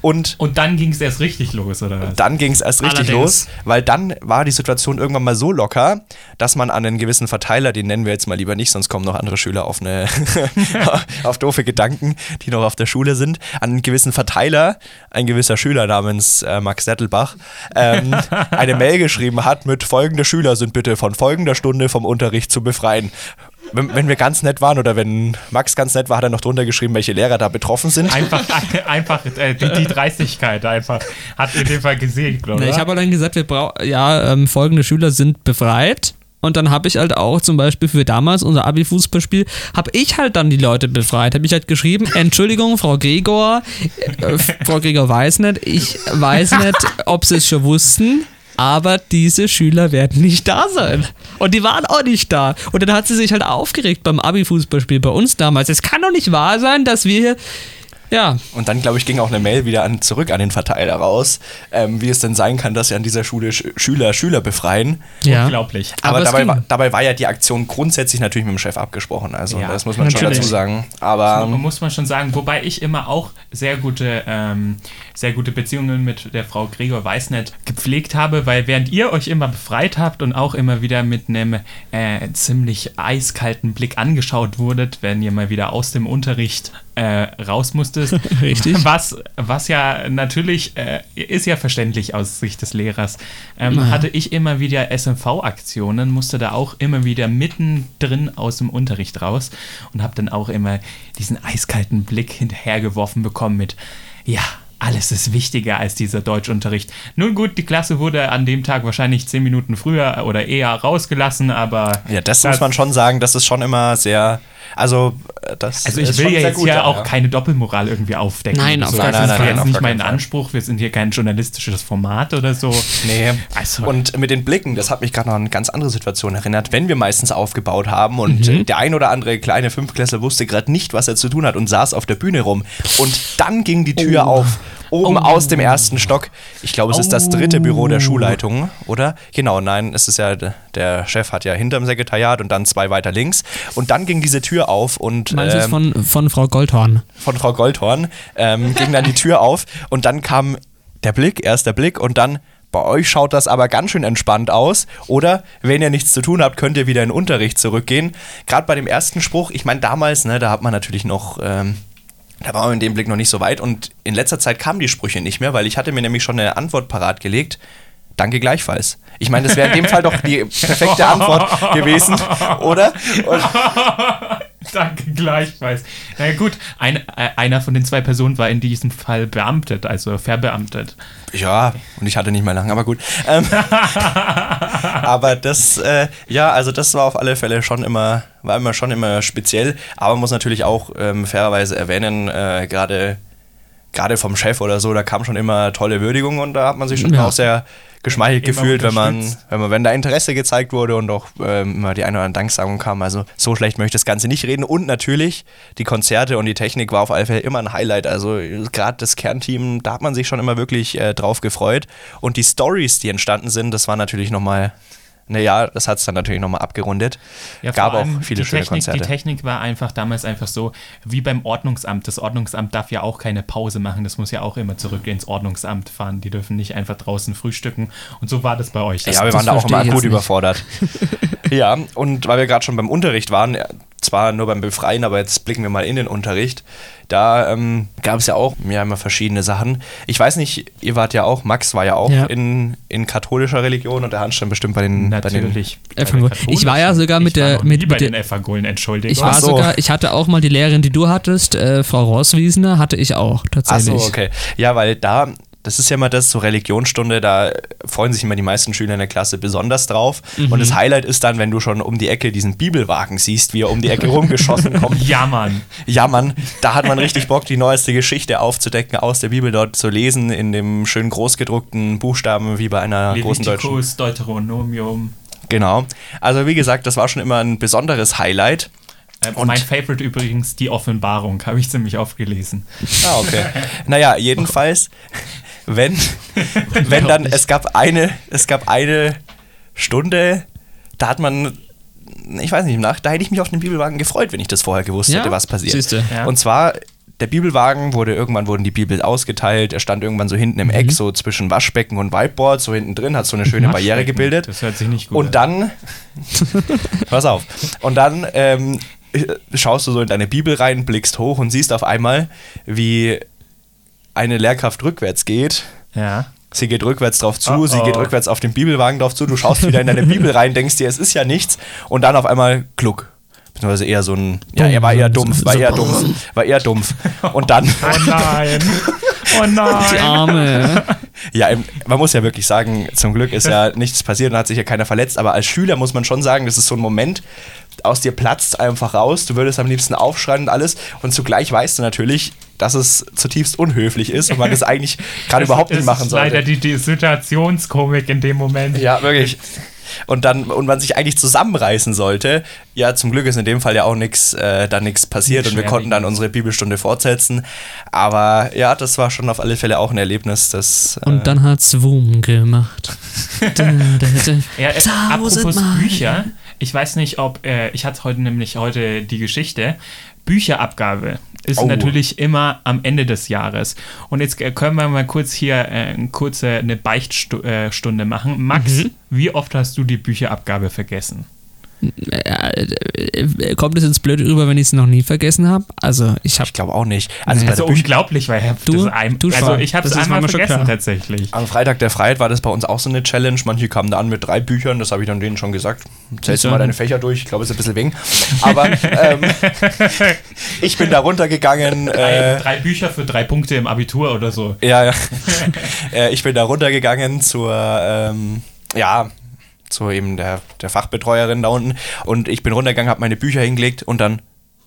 Und Und dann ging es erst richtig los, oder was? dann ging es erst richtig Allerdings. los, weil dann war die Situation irgendwann mal so locker, dass man an einen gewissen Verteiler, den nennen wir jetzt mal lieber nicht, sonst kommen noch andere Schüler auf eine *laughs* auf doofe Gedanken, die noch auf der Schule sind, an einen gewissen Verteiler, ein gewisser Schüler namens äh, Max Settelbach, ähm, *laughs* eine Mail geschrieben hat mit folgende Schüler sind bitte von folgender Stunde vom Unterricht zu befreien. Wenn, wir ganz nett waren oder wenn Max ganz nett war, hat er noch drunter geschrieben, welche Lehrer da betroffen sind. Einfach, einfach äh, die, die Dreistigkeit einfach hat in dem Fall gesegnet, oder? Na, ich habe dann gesagt, wir brauchen, ja, ähm, folgende Schüler sind befreit. Und dann habe ich halt auch zum Beispiel für damals unser Abi-Fußballspiel, habe ich halt dann die Leute befreit. Habe ich halt geschrieben, *laughs* Entschuldigung, Frau Gregor, äh, Frau Gregor weiß nicht, ich weiß nicht, ob sie es schon wussten, aber diese Schüler werden nicht da sein. Und die waren auch nicht da. Und dann hat sie sich halt aufgeregt beim Abi-Fußballspiel bei uns damals. Es kann doch nicht wahr sein, dass wir hier, ja, Und dann, glaube ich, ging auch eine Mail wieder an, zurück an den Verteiler raus, ähm, wie es denn sein kann, dass sie an dieser Schule Sch Schüler Schüler befreien. ja. Unglaublich. Aber, Aber dabei, war, dabei war ja die Aktion grundsätzlich natürlich mit dem Chef abgesprochen. Also Ja, das muss man schon natürlich. dazu sagen. Aber Man muss man schon sagen, wobei ich immer auch sehr gute, ähm, sehr gute Beziehungen mit der Frau Gregor Weißnet gepflegt habe, weil während ihr euch immer befreit habt und auch immer wieder mit einem äh, ziemlich eiskalten Blick angeschaut wurdet, wenn ihr mal wieder aus dem Unterricht äh, raus musstet. *laughs* Richtig. Was, was ja natürlich äh, ist ja verständlich aus Sicht des Lehrers. Ähm, Hatte ich immer wieder SMV-Aktionen, musste da auch immer wieder mittendrin aus dem Unterricht raus und habe dann auch immer diesen eiskalten Blick hinterhergeworfen bekommen mit, ja, alles ist wichtiger als dieser Deutschunterricht. Nun gut, die Klasse wurde an dem Tag wahrscheinlich zehn Minuten früher oder eher rausgelassen, aber ja, das muss man schon sagen, das ist schon immer sehr. Also, das Also ich ist will schon ja jetzt gut, ja auch keine Doppelmoral irgendwie aufdecken. Nein, auf so. keinen ist Fall. jetzt Auf nicht mein. Anspruch. Wir sind hier kein journalistisches Format oder so. *laughs* Nee. Also- und mit den Blicken, das hat mich gerade noch an eine ganz andere Situation erinnert, wenn wir meistens aufgebaut haben und Mhm. der ein oder andere kleine Fünfklässler wusste gerade nicht, was er zu tun hat und saß auf der Bühne rum. Und dann ging die Tür Oh. auf, oben aus dem ersten Stock. Ich glaube, es ist das dritte Büro der Schulleitung, oder? Genau, nein, es ist ja, der Chef hat ja hinterm Sekretariat und dann zwei weiter links. Und dann ging diese Tür auf und Meinst ähm, von, von Frau Goldhorn? von Frau Goldhorn ähm, ging dann die Tür auf und dann kam der Blick, erst der Blick und dann bei euch schaut das aber ganz schön entspannt aus. Oder wenn ihr nichts zu tun habt, könnt ihr wieder in den Unterricht zurückgehen. Gerade bei dem ersten Spruch, ich meine, damals, ne, da hat man natürlich noch, ähm, da war man in dem Blick noch nicht so weit und in letzter Zeit kamen die Sprüche nicht mehr, weil ich hatte mir nämlich schon eine Antwort parat gelegt. Danke gleichfalls. Ich meine, das wäre in dem Fall doch die perfekte Antwort gewesen, oder? Und *laughs* *laughs* Danke gleichfalls. Na ja, gut, ein, äh, einer von den zwei Personen war in diesem Fall beamtet, also verbeamtet. Ja, und ich hatte nicht mehr lang, aber gut. Ähm, *laughs* aber das, äh, ja, also das war auf alle Fälle schon immer, war immer schon immer speziell, aber man muss natürlich auch ähm, fairerweise erwähnen, äh, gerade gerade vom Chef oder so, da kam schon immer tolle Würdigung und da hat man sich schon Ja. auch sehr geschmeichelt gefühlt, wenn man, wenn man, wenn da Interesse gezeigt wurde und auch ähm, immer die eine oder andere Danksagung kam. Also so schlecht möchte ich das Ganze nicht reden. Und natürlich, die Konzerte und die Technik war auf alle Fälle immer ein Highlight. Also gerade das Kernteam, da hat man sich schon immer wirklich äh, drauf gefreut. Und die Stories, die entstanden sind, das war natürlich nochmal, naja, das hat es dann natürlich nochmal abgerundet. Gab vor auch viele schöne Technik, Konzerte. Die Technik war einfach damals einfach so, wie beim Ordnungsamt. Das Ordnungsamt darf ja auch keine Pause machen. Das muss ja auch immer zurück ins Ordnungsamt fahren. Die dürfen nicht einfach draußen frühstücken. Und so war das bei euch. ja, wir das waren da auch immer gut überfordert. *laughs* ja, und weil wir gerade schon beim Unterricht waren, zwar nur beim Befreien, aber jetzt blicken wir mal in den Unterricht. Da ähm, gab es ja auch ja, immer verschiedene Sachen. Ich weiß nicht, ihr wart ja auch, Max war ja auch Ja. in, in katholischer Religion und der Hans stand bestimmt bei den, bei den Natürlich. Bei den Ich war ja sogar mit ich war der- noch mit- nie bei den Evangelien, Entschuldigung. Ich war Ach so. sogar, ich hatte auch mal die Lehrerin, die du hattest, äh, Frau Rosswiesner, hatte ich auch Ach tatsächlich. so, okay. Ja, weil da, das ist ja immer das, so Religionsstunde, da freuen sich immer die meisten Schüler in der Klasse besonders drauf. Und Mhm. das Highlight ist dann, wenn du schon um die Ecke diesen Bibelwagen siehst, wie er um die Ecke rumgeschossen kommt. *laughs* ja, Mann. Ja, Mann, da hat man richtig Bock, die neueste Geschichte aufzudecken, aus der Bibel dort zu lesen, in dem schön großgedruckten Buchstaben, wie bei einer großen deutschen. Leviticus, Deuteronomium. Genau. Also, wie gesagt, das war schon immer ein besonderes Highlight. Ähm, Und- mein Favorite übrigens, die Offenbarung, habe ich ziemlich oft gelesen. Ah, okay. naja, jedenfalls, *laughs* wenn, *laughs* wenn dann, es gab eine, es gab eine Stunde, da hat man, ich weiß nicht, nach, da hätte ich mich auf den Bibelwagen gefreut, wenn ich das vorher gewusst Ja, hätte, was passiert. siehste. Ja. Und zwar, der Bibelwagen wurde, irgendwann wurden die Bibel ausgeteilt, er stand irgendwann so hinten im Mhm. Eck, so zwischen Waschbecken und Whiteboard, so hinten drin, hat so eine schöne Barriere gebildet. Das hört sich nicht gut Und an. dann, *laughs* pass auf, und dann ähm, schaust du so in deine Bibel rein, blickst hoch und siehst auf einmal, wie eine Lehrkraft rückwärts geht. Ja. Sie geht rückwärts drauf zu, Oh, sie oh. geht rückwärts auf den Bibelwagen drauf zu, du schaust wieder in deine *laughs* Bibel rein, denkst dir, es ist ja nichts und dann auf einmal Gluck. Beziehungsweise eher so ein, ja, er war eher dumpf, war eher dumpf, war eher dumpf. Und dann, Oh nein. *laughs* Oh Die nein. Arme. ja, man muss ja wirklich sagen, zum Glück ist ja nichts passiert und hat sich ja keiner verletzt, aber als Schüler muss man schon sagen, das ist so ein Moment, aus dir platzt einfach raus, du würdest am liebsten aufschreien und alles und zugleich weißt du natürlich, dass es zutiefst unhöflich ist und man das eigentlich gerade überhaupt nicht Das machen ist sollte. leider die, die Situationskomik in dem Moment. Ja, wirklich. Und dann, und man sich eigentlich zusammenreißen sollte. Ja, zum Glück ist in dem Fall ja auch nichts, äh, da nichts passiert und wir konnten dann unsere Bibelstunde fortsetzen. Aber ja, das war schon auf alle Fälle auch ein Erlebnis, das. Äh, Und dann hat's Wum gemacht. Da, da, da. Ja, äh, apropos. Bücher, ich weiß nicht, ob, äh, ich hatte heute nämlich heute die Geschichte, Bücherabgabe ist Oh. natürlich immer am Ende des Jahres. Und jetzt äh, können wir mal kurz hier äh, eine kurze eine Beichtstunde äh, machen. Max, wie oft hast du die Bücherabgabe vergessen? Ja, äh, kommt es jetzt blöd rüber, wenn ich es noch nie vergessen habe? Also, ich habe ich glaube auch nicht. Also Also unglaublich, weil Du- das ein, du also ich habe es einmal vergessen tatsächlich. am Freitag der Freiheit war das bei uns auch so eine Challenge. Manche kamen da an mit drei Büchern, das habe ich dann denen schon gesagt. Zählst du mal deine Fächer durch, ich glaube, es ist ein bisschen wegen. Aber ähm, *laughs* ich bin da runtergegangen. Drei, Äh, drei Bücher für drei Punkte im Abitur oder so. Ja, ja. *laughs* Äh, ich bin da runtergegangen zur, ähm, ja, zu eben der, der Fachbetreuerin da unten und ich bin runtergegangen, habe meine Bücher hingelegt und dann,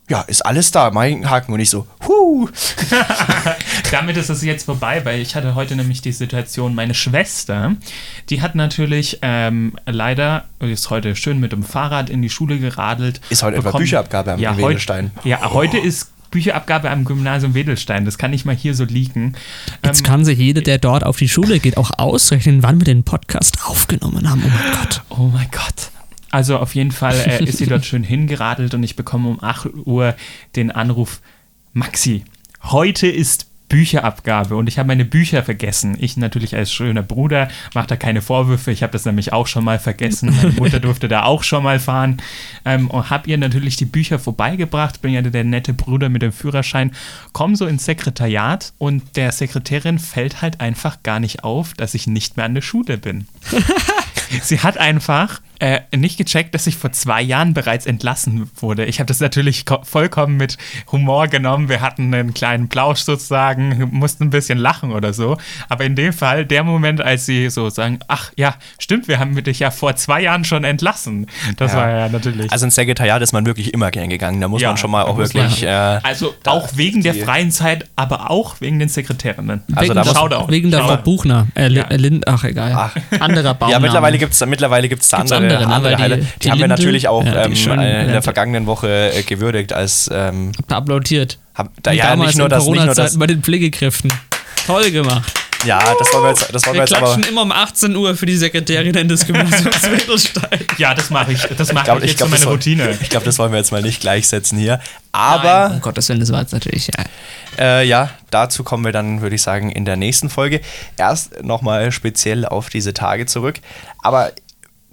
ja, ist alles da, mein Haken und ich so, huh. *laughs* Damit ist es jetzt vorbei, weil ich hatte heute nämlich die Situation, meine Schwester, die hat natürlich ähm, leider, ist heute schön mit dem Fahrrad in die Schule geradelt. Ist heute etwa Bücherabgabe am- ja, Wedelstein? Ja, heute ist Bücherabgabe am Gymnasium Wedelstein. Das kann ich mal hier so liegen. Jetzt Ähm, kann sich jeder, der dort auf die Schule geht, auch ausrechnen, wann wir den Podcast aufgenommen haben. Oh mein Gott. Oh mein Gott. Also auf jeden Fall äh, ist sie dort *laughs* schön hingeradelt und ich bekomme um 8 Uhr den Anruf, Maxi, heute ist Bücherabgabe und ich habe meine Bücher vergessen. Ich natürlich als schöner Bruder mache da keine Vorwürfe. Ich habe das nämlich auch schon mal vergessen. Meine *laughs* Mutter durfte da auch schon mal fahren ähm, und habe ihr natürlich die Bücher vorbeigebracht. Bin ja der nette Bruder mit dem Führerschein. Komm so ins Sekretariat und der Sekretärin fällt halt einfach gar nicht auf, dass ich nicht mehr an der Schule bin. *laughs* Sie hat einfach äh, nicht gecheckt, dass ich vor zwei Jahren bereits entlassen wurde. Ich habe das natürlich ko- vollkommen mit Humor genommen. Wir hatten einen kleinen Plausch sozusagen, mussten ein bisschen lachen oder so. Aber in dem Fall, der Moment, als sie so sagen, ach ja, stimmt, wir haben dich ja vor zwei Jahren schon entlassen. Das Ja. war ja natürlich. Also ins Sekretariat ist man wirklich immer gern gegangen, da muss Ja, man schon mal da auch wirklich, äh, also da- auch wegen der freien Zeit, aber auch wegen den Sekretärinnen. Also wegen da muss- Shoutout. wegen der Frau. Buchner. Äh, Ja. äh, Lind, ach egal. Ach. Anderer Baum. ja, mittlerweile gibt es mittlerweile gibt's da Gibt's andere, andere, andere, ne? Weil die- die, die haben wir Linde- natürlich auch ja, ähm, äh, in der vergangenen Woche äh, gewürdigt als ähm, applaudiert. hab, da, Und ja nicht nur in das, nicht nur das, bei den Pflegekräften. Toll gemacht. ja, das wollen wir jetzt, das wollen wir Wir jetzt aber. klatschen immer um 18 Uhr für die Sekretärinnen des Gymnasiums *laughs* Wedelstein. Ja, das mache ich. Das mache Ich glaube, ich ich jetzt glaub, das, meine soll- Routine. ich glaub, das wollen wir jetzt mal nicht gleichsetzen hier. Aber um Gottes Willen, das war jetzt natürlich. Ja. Äh, ja, dazu kommen wir dann, würde ich sagen, in der nächsten Folge. Erst nochmal speziell auf diese Tage zurück. Aber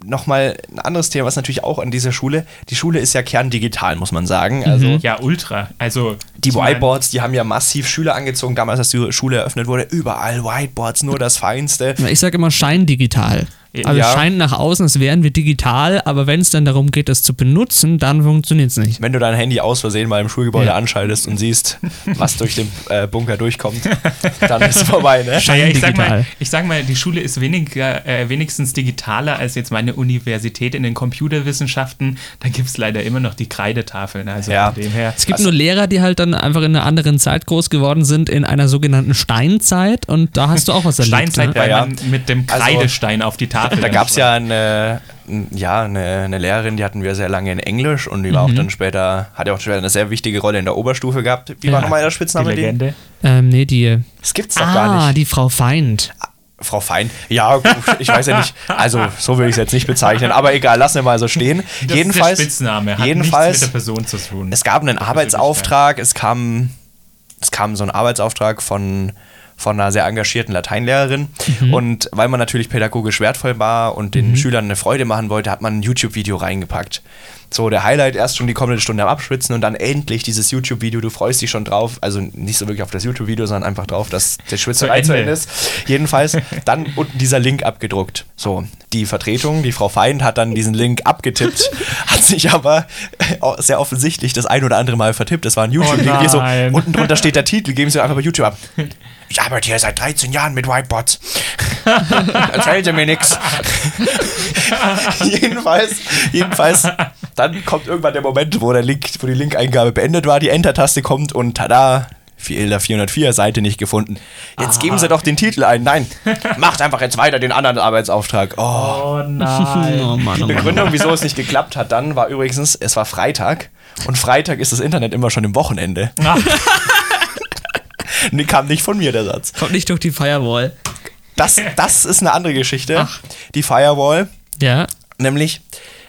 nochmal ein anderes Thema, was natürlich auch an dieser Schule, die Schule ist ja kerndigital, muss man sagen. Also Ja, ultra. Also die Whiteboards, die haben ja massiv Schüler angezogen. Damals, als die Schule eröffnet wurde, überall Whiteboards, nur das Feinste. Ich sage immer scheindigital. Also Ja. es scheint nach außen, als wären wir digital, aber wenn es dann darum geht, das zu benutzen, dann funktioniert es nicht. Wenn du dein Handy aus Versehen mal im Schulgebäude Ja. anschaltest und siehst, *laughs* was durch den äh, Bunker durchkommt, dann ist es vorbei, ne? Ja, ich, sag mal, digital. ich sag mal, die Schule ist weniger, äh, wenigstens digitaler als jetzt meine Universität in den Computerwissenschaften. Da gibt es leider immer noch die Kreidetafeln. Also Ja. von dem her. Es gibt nur Lehrer, die halt dann einfach in einer anderen Zeit groß geworden sind, in einer sogenannten Steinzeit und da hast du auch was erlebt. Steinzeit, ne? weil Ja, ja. man mit dem Also, Kreidestein auf die Tafel. Da gab es ja eine, ja, eine, eine Lehrerin, die hatten wir sehr lange in Englisch und die war Mhm. auch dann später, hat ja auch später eine sehr wichtige Rolle in der Oberstufe gehabt. Wie war Ja. nochmal der die Spitzname? Die? Legende. Ähm, nee, die. Das gibt's doch Ah, gar nicht. die Frau Feind. Frau Fein. Ja, ich weiß ja nicht. Also, so würde ich es jetzt nicht bezeichnen. Aber egal, lassen wir mal so stehen. Das jedenfalls, ist der Spitzname, hat jedenfalls nichts mit der Person zu tun. es gab einen Arbeitsauftrag, es kam, es kam so ein Arbeitsauftrag von, von einer sehr engagierten Lateinlehrerin. Und weil man natürlich pädagogisch wertvoll war und den Schülern eine Freude machen wollte, hat man ein YouTube-Video reingepackt. So, der Highlight erst schon die kommende Stunde am Abschwitzen und dann endlich dieses YouTube-Video, du freust dich schon drauf, also nicht so wirklich auf das YouTube-Video, sondern einfach drauf, dass der Schwitzerei Zu Ende. Ist. Jedenfalls *laughs* dann unten dieser Link abgedruckt. So, die Vertretung, die Frau Feind hat dann diesen Link abgetippt, *laughs* hat sich aber auch sehr offensichtlich das ein oder andere Mal vertippt. Das war ein YouTube-Link. hier so, unten drunter steht der Titel, geben Sie einfach bei YouTube ab. *laughs* Ich arbeite hier seit 13 Jahren mit Whiteboards. Erzählen Sie mir nichts. *laughs* jedenfalls, jedenfalls, dann kommt irgendwann der Moment, wo, der Link, wo die Link-Eingabe beendet war, die Enter-Taste kommt und tada, Fehler 404, Seite nicht gefunden. Jetzt geben Sie doch den Titel ein. Nein, macht einfach jetzt weiter den anderen Arbeitsauftrag. Oh. oh *laughs* nein. Oh Mann, oh Mann. Begründung, wieso es nicht geklappt hat, dann war übrigens, es war Freitag und Freitag ist das Internet immer schon im Wochenende. Ah. *laughs* Nee, kam nicht von mir der Satz. Kommt nicht durch die Firewall. Das, das ist eine andere Geschichte. Die Firewall, Ja. nämlich,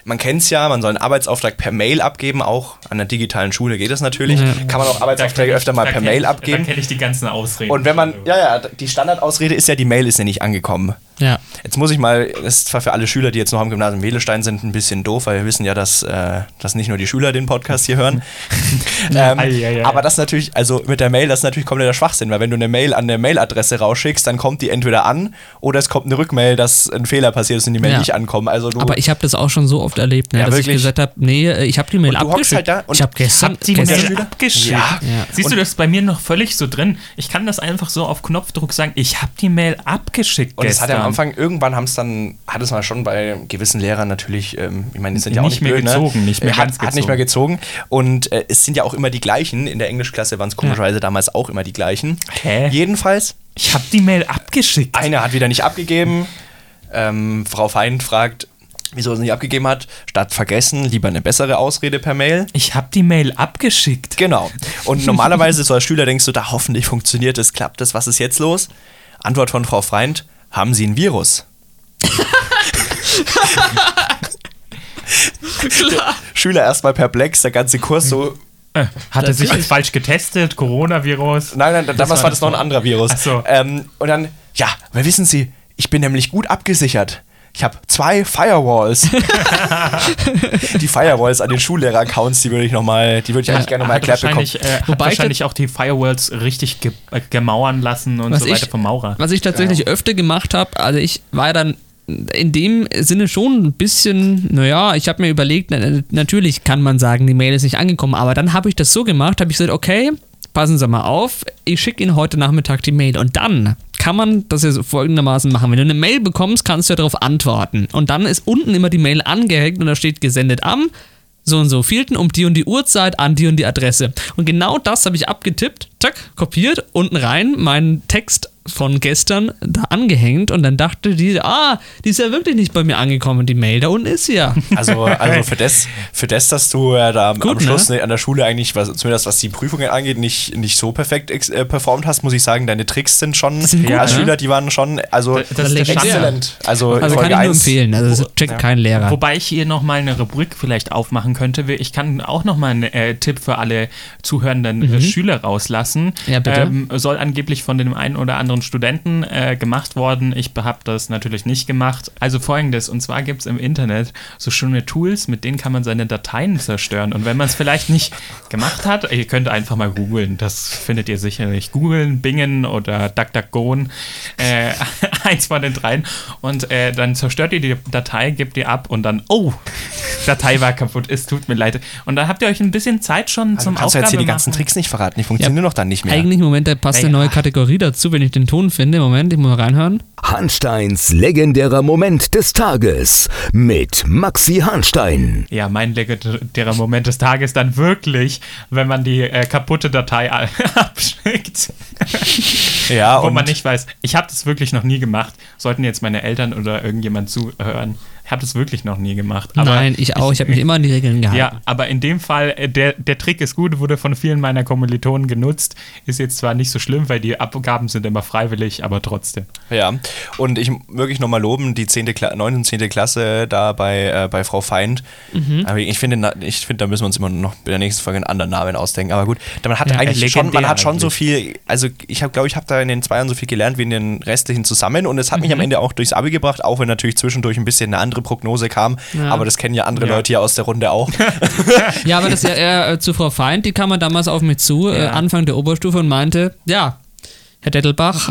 man kennt es ja, man soll einen Arbeitsauftrag per Mail abgeben, auch an der digitalen Schule geht das natürlich. Ja. Kann man auch Arbeitsaufträge öfter mal per Mail ich, abgeben. Da kenne ich die ganzen Ausreden. Und wenn man, ja, ja, die Standardausrede ist ja, die Mail ist ja nicht angekommen. Ja. Jetzt muss ich mal, das ist zwar für alle Schüler, die jetzt noch am Gymnasium Wehlestein sind, ein bisschen doof, weil wir wissen ja, dass, äh, dass nicht nur die Schüler den Podcast hier hören. *laughs* *laughs* ähm, Ei, ei, ei. aber das natürlich, also mit der Mail, das ist natürlich kompletter Schwachsinn, weil wenn du eine Mail an eine Mailadresse rausschickst, dann kommt die entweder an oder es kommt eine Rückmail, dass ein Fehler passiert ist und die Mail Ja. nicht ankommt. Also du, Aber ich habe das auch schon so oft erlebt, ne, Ja, dass ich wirklich? gesagt habe, nee, äh, ich habe die Mail Und du hockst abgeschickt. halt da und ich habe gestern, Habt die gestern Mail abgeschickt? Ja. Ja. Siehst du, das ist bei mir noch völlig so drin. Ich kann das einfach so auf Knopfdruck sagen, ich habe die Mail abgeschickt und es gestern. Ja am Anfang, irgendwann haben es dann, hat es mal schon bei gewissen Lehrern natürlich, ähm, ich meine, es sind ja auch Nicht nicht, mehr blöd, gezogen, ne? nicht mehr Äh, hat, ganz hat nicht mehr gezogen. Und äh, es sind ja auch immer die gleichen. In der Englischklasse waren es komischerweise damals auch immer die gleichen. Hä? Jedenfalls, Ich habe die Mail abgeschickt. Einer hat wieder nicht abgegeben. Ähm, Frau Feind fragt, wieso er es nicht abgegeben hat. Statt vergessen, lieber eine bessere Ausrede per Mail. Ich habe die Mail abgeschickt. Genau. Und *laughs* normalerweise so als Schüler denkst du, da hoffentlich funktioniert es, klappt es, was ist jetzt los? Antwort von Frau Feind, haben Sie ein Virus? Klar. Schüler erstmal perplex, der ganze Kurs so, Äh, hat er sich jetzt falsch getestet? Coronavirus? nein, nein, damals war das noch ein anderer Virus. Ach so. Ähm, und dann, ja, aber wissen Sie, ich bin nämlich gut abgesichert. Ich habe zwei Firewalls. *laughs* die Firewalls an den Schullehrer-Accounts, die würde ich noch mal, die würde ich eigentlich gerne noch mal erklärt bekommen. wahrscheinlich, äh, Wobei ich wahrscheinlich auch die Firewalls richtig ge äh, gemauern lassen und so weiter ich- vom Maurer. Was ich tatsächlich öfter gemacht habe, also ich war ja dann in dem Sinne schon ein bisschen, naja, ich habe mir überlegt, na, natürlich kann man sagen, die Mail ist nicht angekommen, aber dann habe ich das so gemacht, habe ich gesagt, okay, passen Sie mal auf, ich schicke Ihnen heute Nachmittag die Mail und dann kann man das ja so folgendermaßen machen. Wenn du eine Mail bekommst, kannst du ja darauf antworten. Und dann ist unten immer die Mail angehängt und da steht gesendet am so und so vielten um die und die Uhrzeit an die und die Adresse. Und genau das habe ich abgetippt, zack, kopiert, unten rein, meinen Text von gestern da angehängt und dann dachte die, ah, die ist ja wirklich nicht bei mir angekommen, die Mail, da unten ist sie ja. *laughs* Also, also für, das, für das, dass du äh, da am, Gut, am Schluss ne? an der Schule eigentlich, was, zumindest was die Prüfungen angeht, nicht, nicht so perfekt äh, performt hast, muss ich sagen, deine Tricks sind schon, sind gut, als ne? Schüler, die waren schon, also Das- das ist exzellent. Also, Also Folge kann ich nur 1, empfehlen, also das checkt kein Lehrer. Wobei ich hier nochmal eine Rubrik vielleicht aufmachen könnte. Ich kann auch nochmal einen äh, Tipp für alle zuhörenden äh, Schüler rauslassen. Mhm. Ja, bitte. Ähm, soll angeblich von dem einen oder anderen anderen Studenten äh, gemacht worden. Ich habe das natürlich nicht gemacht. Also folgendes, und zwar gibt es im Internet so schöne Tools, mit denen kann man seine Dateien zerstören. Und wenn man es vielleicht nicht gemacht hat, ihr könnt einfach mal googeln, das findet ihr sicherlich. Googeln, Bingen oder DuckDuckGo, äh, *laughs* eins von den dreien. Und äh, dann zerstört ihr die Datei, gebt die ab und dann, oh, Datei war kaputt, es tut mir leid. Und dann habt ihr euch ein bisschen Zeit schon Also zum du kannst ja jetzt hier die ganzen machen. Tricks nicht verraten, die funktionieren doch dann nicht mehr. Eigentlich, Moment, da passt eine Naja. neue Kategorie dazu, wenn ich den Ton finde. Moment, ich muss mal reinhören. Hansteins legendärer Moment des Tages mit Maxi Hanstein. Ja, mein legendärer Moment des Tages dann wirklich, wenn man die äh, kaputte Datei *laughs* abschickt. *laughs* ja, wo und man nicht weiß. Ich habe das wirklich noch nie gemacht. Sollten jetzt meine Eltern oder irgendjemand zuhören. Ich habe das wirklich noch nie gemacht. Aber Nein, ich auch. Ich habe mich immer an die Regeln gehalten. Ja, aber in dem Fall, äh, der, der Trick ist gut, wurde von vielen meiner Kommilitonen genutzt. Ist jetzt zwar nicht so schlimm, weil die Abgaben sind immer freiwillig, aber trotzdem. Ja, und ich wirklich nochmal loben, die 10. Kla 9. und 10. Klasse da bei, äh, bei Frau Feind. Mhm. Aber ich finde, ich finde, da müssen wir uns immer noch bei der nächsten Folge einen anderen Namen ausdenken. Aber gut, man hat Ja, eigentlich schon, man hat schon so viel, also ich habe, glaube ich, habe da in den zwei Jahren so viel gelernt wie in den restlichen zusammen und es hat mich Mhm. am Ende auch durchs Abi gebracht, auch wenn natürlich zwischendurch ein bisschen eine andere Prognose kam. Ja. Aber das kennen ja andere Ja. Leute hier aus der Runde auch. *laughs* *laughs* Ja, aber das ja eher äh, zu Frau Feind, die kam damals auf mich zu, äh, Ja. Anfang der Oberstufe und meinte, ja, Herr Dettelbach,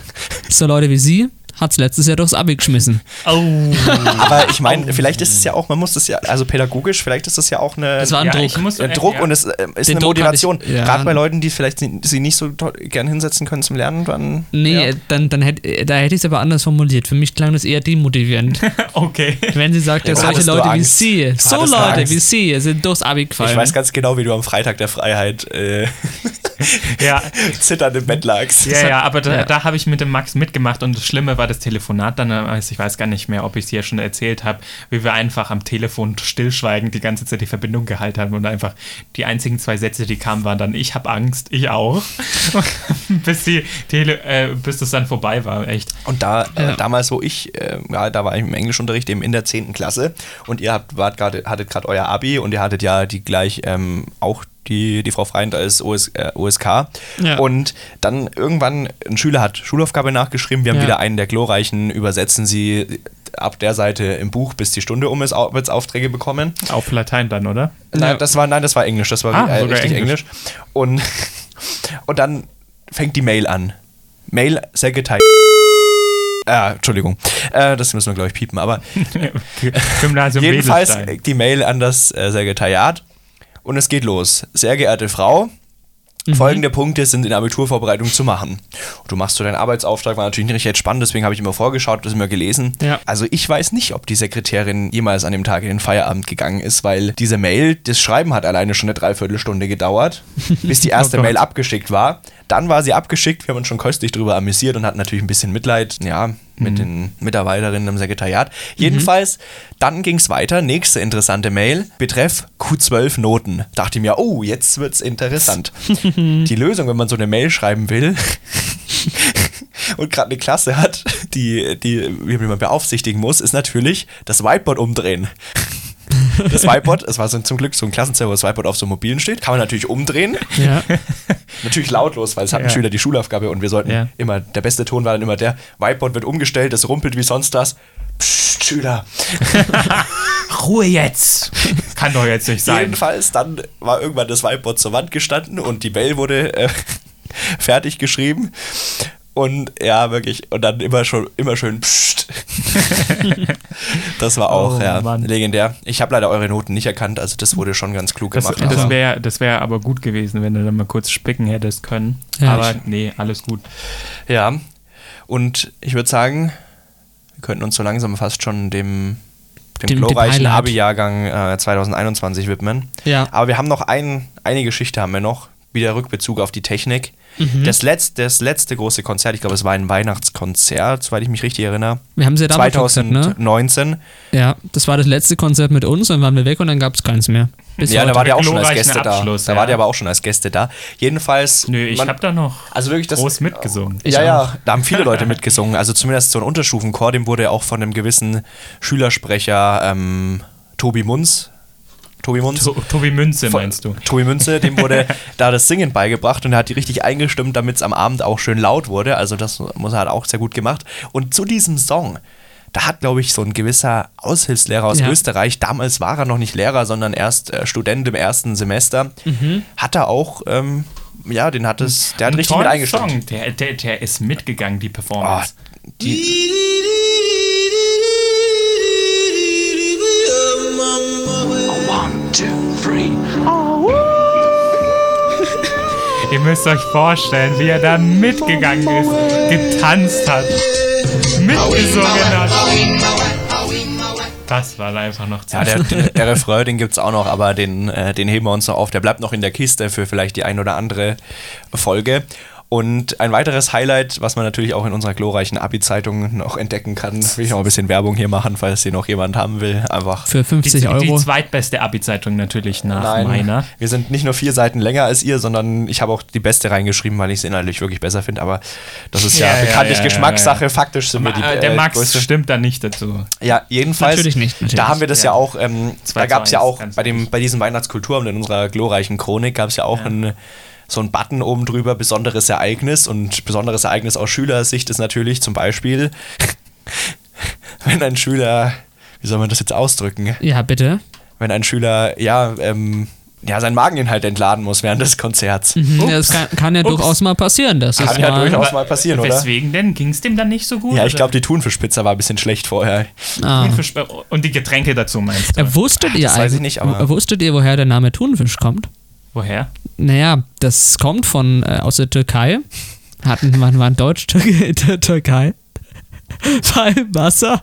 *laughs* so Leute wie Sie hat's letztes Jahr durchs Abi geschmissen. *laughs* Oh. Aber ich meine, vielleicht ist es ja auch, man muss das ja, also pädagogisch, vielleicht ist das ja auch eine, Das war ein Ja, Druck. ich muss, ein äh, Druck ja. und es äh, ist Den eine Druck Motivation. ich- ja. Gerade bei Leuten, die vielleicht sie sie nicht so gern hinsetzen können zum Lernen, dann. Nee, ja. dann, dann hätt, äh, da hätte ich es aber anders formuliert. Für mich klang das eher demotivierend. *laughs* Okay. Wenn sie sagt, ja, solche Leute wie. Sie, so Leute Angst. wie Sie sind durchs Abi gefallen. Ich weiß ganz genau, wie du am Freitag der Freiheit äh, *laughs* Ja, zitternd im Bett lagst. ja, ja, aber da, ja. da habe ich mit dem Max mitgemacht und das Schlimme war das Telefonat dann, also ich weiß gar nicht mehr, ob ich es hier schon erzählt habe, wie wir einfach am Telefon stillschweigend die ganze Zeit die Verbindung gehalten haben und einfach die einzigen zwei Sätze, die kamen, waren dann, ich habe Angst, ich auch, *laughs* bis, die Tele, äh, bis das dann vorbei war, echt. Und da, Ja. äh, damals, wo ich, äh, ja, da war ich im Englischunterricht eben in der 10. Klasse und ihr habt, wart grade, hattet gerade euer Abi und ihr hattet ja die gleich ähm, auch die, die Frau Freind als OS, äh, OSK. Ja. Und dann irgendwann, ein Schüler hat Schulaufgabe nachgeschrieben, wir haben Ja. wieder einen der glorreichen, übersetzen Sie ab der Seite im Buch, bis die Stunde um ist, au- wird's Aufträge bekommen. Auf Latein dann, oder? Nein, das war, nein, das war Englisch, das war Ah, äh, richtig Englisch. Englisch. Und, *laughs* und dann fängt die Mail an. Mail Secretary. Äh, Entschuldigung. Äh, das müssen wir, glaube ich, piepen. Aber *laughs* Gymnasium *laughs* jedenfalls die Mail an das äh, Sekretariat. Und es geht los. Sehr geehrte Frau, Mhm. folgende Punkte sind in der Abiturvorbereitung zu machen. Du machst so deinen Arbeitsauftrag, war natürlich nicht recht spannend, deswegen habe ich immer vorgeschaut, das immer gelesen. Ja. Also ich weiß nicht, ob die Sekretärin jemals an dem Tag in den Feierabend gegangen ist, weil diese Mail, das Schreiben hat alleine schon eine Dreiviertelstunde gedauert, *laughs* bis die erste Oh. Mail abgeschickt war. Dann war sie abgeschickt, wir haben uns schon köstlich drüber amüsiert und hatten natürlich ein bisschen Mitleid, ja, mit den Mitarbeiterinnen im Sekretariat. Jedenfalls, dann ging es weiter. Nächste interessante Mail. Betreff Q12 Noten. Dachte ich mir, oh, jetzt wird's interessant. *laughs* die Lösung, wenn man so eine Mail schreiben will *laughs* und gerade eine Klasse hat, die, die, man beaufsichtigen muss, ist natürlich das Whiteboard umdrehen. Das Whiteboard, es war so, zum Glück so ein Klassenzimmer, wo das Whiteboard auf so Mobilen steht, kann man natürlich umdrehen. Ja. *laughs* Natürlich lautlos, weil es hatten Ja. Schüler die Schulaufgabe und wir sollten Ja. immer, der beste Ton war dann immer der, Whiteboard wird umgestellt, es rumpelt wie sonst was. Psst, Schüler. *laughs* Ruhe jetzt! Kann doch jetzt nicht sein. Jedenfalls, dann war irgendwann das Whiteboard zur Wand gestanden und die Mail wurde äh, *laughs* fertig geschrieben. Und ja, wirklich, und dann immer schon, immer schön psst. *laughs* das war auch, Oh, ja, Mann. legendär. Ich habe leider eure Noten nicht erkannt, also das wurde schon ganz klug Das, gemacht. das wäre das wär aber gut gewesen, wenn du dann mal kurz spicken hättest können. Ja, aber ich- nee, alles gut. Ja, und ich würde sagen, wir könnten uns so langsam fast schon dem, dem, Dem- glorreichen. Abi-Jahrgang äh, 2021 widmen. Ja. Aber wir haben noch ein, eine Geschichte haben wir noch, wieder Rückbezug auf die Technik. Mhm. Das, letzte, das letzte große Konzert, ich glaube, es war ein Weihnachtskonzert, soweit ich mich richtig erinnere. Wir haben sie ja damals schon gesagt, ne? 2019. Ja, das war das letzte Konzert mit uns, dann waren wir weg und dann gab es keins mehr. Bis Ja, da war der auch schon als Gäste Abschluss, da. Da ja. war der aber auch schon als Gäste da. Jedenfalls. Nö, ich man- habe da noch Also wirklich das. groß mitgesungen. Ich ja, auch. ja, da haben viele Leute *laughs* mitgesungen. Also zumindest so ein Unterstufenchor, dem wurde auch von einem gewissen Schülersprecher ähm, Tobi Munz Tobi Munz. To Tobi Münze meinst du? Tobi Münze, dem wurde *laughs* da das Singen beigebracht und er hat die richtig eingestimmt, damit es am Abend auch schön laut wurde. Also das muss er halt auch sehr gut gemacht. Und zu diesem Song, da hat, glaube ich, so ein gewisser Aushilfslehrer aus Ja. Österreich, damals war er noch nicht Lehrer, sondern erst äh, Student im ersten Semester, hat er auch, ähm, ja, den hat es, der hat richtig mit eingestimmt. Song. Der, der, der ist mitgegangen, die Oh, Performance. die, *laughs* Ihr müsst euch vorstellen, wie er da mitgegangen ist, getanzt hat, mitgesungen hat. Das war einfach noch ja, Zeit. der, der, der *laughs* Refrain, den gibt es auch noch, aber den, äh, den heben wir uns noch auf. Der bleibt noch in der Kiste für vielleicht die ein oder andere Folge. Und ein weiteres Highlight, was man natürlich auch in unserer glorreichen Abi-Zeitung noch entdecken kann, will ich noch ein bisschen Werbung hier machen, falls hier noch jemand haben will. Einfach. Für die, 50 die Euro. zweitbeste Abi-Zeitung natürlich nach meiner. wir sind nicht nur vier Seiten länger als ihr, sondern ich habe auch die beste reingeschrieben, weil ich es inhaltlich wirklich besser finde. Aber das ist ja, Ja, ja, bekanntlich ja, ja, Geschmackssache. ja. Faktisch sind wir die Äh, der äh, Max größte. stimmt da nicht dazu. Ja, jedenfalls. Natürlich nicht, natürlich. Da haben wir das ja, Ja. auch, ähm, da gab es ja auch bei, dem, bei diesem Weihnachtskulturabend in unserer glorreichen Chronik gab es ja auch Ein, so ein Button oben drüber, besonderes Ereignis. Und besonderes Ereignis aus Schülersicht ist natürlich zum Beispiel, *laughs* wenn ein Schüler, wie soll man das jetzt ausdrücken? Ja, bitte. Wenn ein Schüler, ja, ähm, ja, seinen Mageninhalt entladen muss während des Konzerts. Mhm, Das kann, kann ja Ups. durchaus mal passieren. Das Kann ist ja mal, durchaus mal passieren, oder? Weswegen denn? Ging es dem dann nicht so gut? Ja, ich glaube, die Thunfischpizza war ein bisschen schlecht vorher. ah. Thunfisch- Und die Getränke dazu meinst du? Äh, Wusstet ihr das weiß eigentlich, ich nicht, aber- wusstet ihr, woher der Name Thunfisch kommt? Woher? Naja, das kommt von äh, aus der Türkei. Hatten *laughs* man waren Deutsch-Türke *laughs* in der Türkei. *laughs* War im Wasser.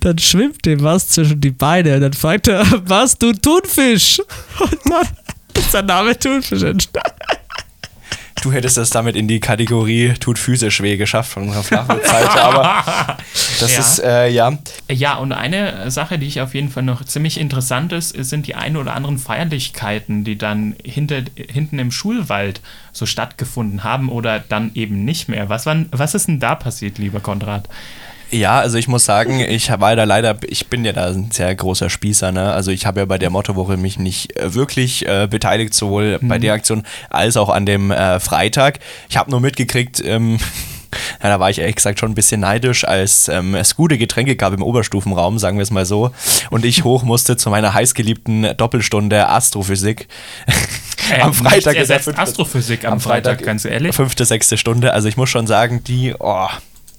Dann schwimmt dem was zwischen die Beine und dann fragt er, was du Thunfisch? Und dann ist der Name Thunfisch entstanden. Du hättest das damit in die Kategorie tut physisch weh geschafft von unserer Flachwitz-Seite, aber *laughs* das Ja. ist, äh, ja. Ja, und eine Sache, die ich auf jeden Fall noch ziemlich interessant ist, sind die ein oder anderen Feierlichkeiten, die dann hinter, hinten im Schulwald so stattgefunden haben oder dann eben nicht mehr. Was, waren, was ist denn da passiert, lieber Konrad? Ja, also ich muss sagen, ich war da leider, ich bin ja da ein sehr großer Spießer, ne? Also ich habe ja bei der Mottowoche mich nicht äh, wirklich äh, beteiligt, sowohl bei der Aktion als auch an dem äh, Freitag. Ich habe nur mitgekriegt, ähm, *laughs* ja, da war ich ehrlich gesagt schon ein bisschen neidisch, als ähm, es gute Getränke gab im Oberstufenraum, sagen wir es mal so. Und ich hoch musste zu meiner heißgeliebten Doppelstunde Astrophysik. Äh, *laughs* am Freitag ist ersetzt Astrophysik am, Freitag, ganz ehrlich. Fünfte, sechste Stunde. Also ich muss schon sagen, die, oh,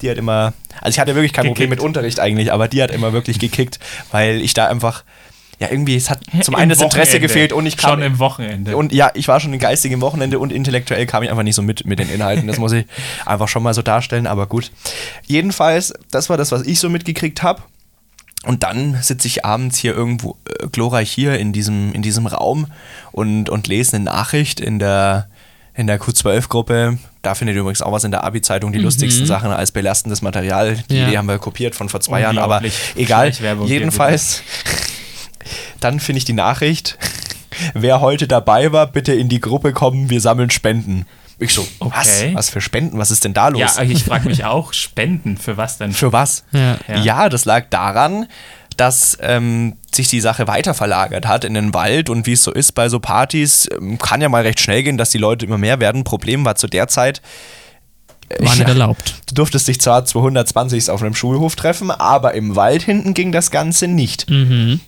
die hat immer, also ich hatte wirklich kein Problem mit Gekickt. Unterricht eigentlich, aber die hat immer wirklich gekickt, weil ich da einfach, ja irgendwie, es hat zum Im einen das Interesse gefehlt und ich kam, Schon im Wochenende. und ja, ich war schon im Wochenende und intellektuell kam ich einfach nicht so mit mit den Inhalten. Das muss ich *laughs* einfach schon mal so darstellen, aber gut. Jedenfalls, das war das, was ich so mitgekriegt habe. Und dann sitze ich abends hier irgendwo äh, glorreich hier in diesem, in diesem Raum und, und lese eine Nachricht in der, in der Q12-Gruppe. Da findet ihr übrigens auch was in der Abi-Zeitung, die lustigsten Sachen als belastendes Material. Die Ja. Idee haben wir kopiert von vor zwei Jahren, aber egal. Jedenfalls, dann finde ich die Nachricht, wer heute dabei war, bitte in die Gruppe kommen, wir sammeln Spenden. Ich so, was? Okay. Was für Spenden? Was ist denn da los? ja, ich frage mich auch, Spenden, für was denn? Für was? Ja. Ja. das lag daran, dass ähm, sich die Sache weiter verlagert hat in den Wald und wie es so ist bei so Partys, ähm, kann ja mal recht schnell gehen, dass die Leute immer mehr werden. Problem war zu der Zeit, War nicht erlaubt. du durftest dich zwar 220 auf einem Schulhof treffen, aber im Wald hinten ging das Ganze nicht.